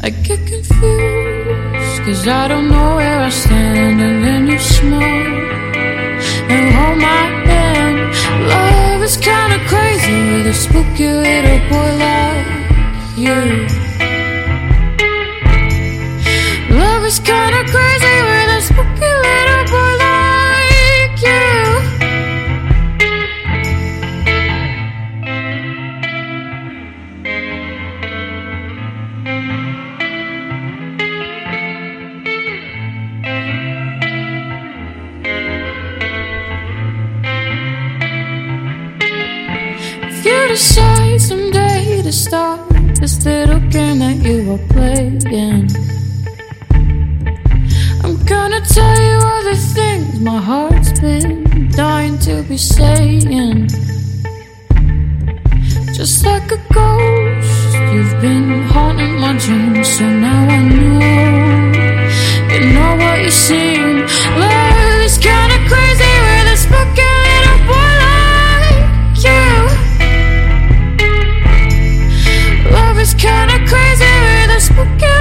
I get confused, cause I don't know where I stand, and then you smile and hold my hand. Love is kinda crazy with a spooky little boy like you. be saying. Just like a ghost, you've been haunting my dreams, so now I know. You know what you seem. Love is kinda crazy with a spooky little boy like you. Love is kinda crazy with a spooky.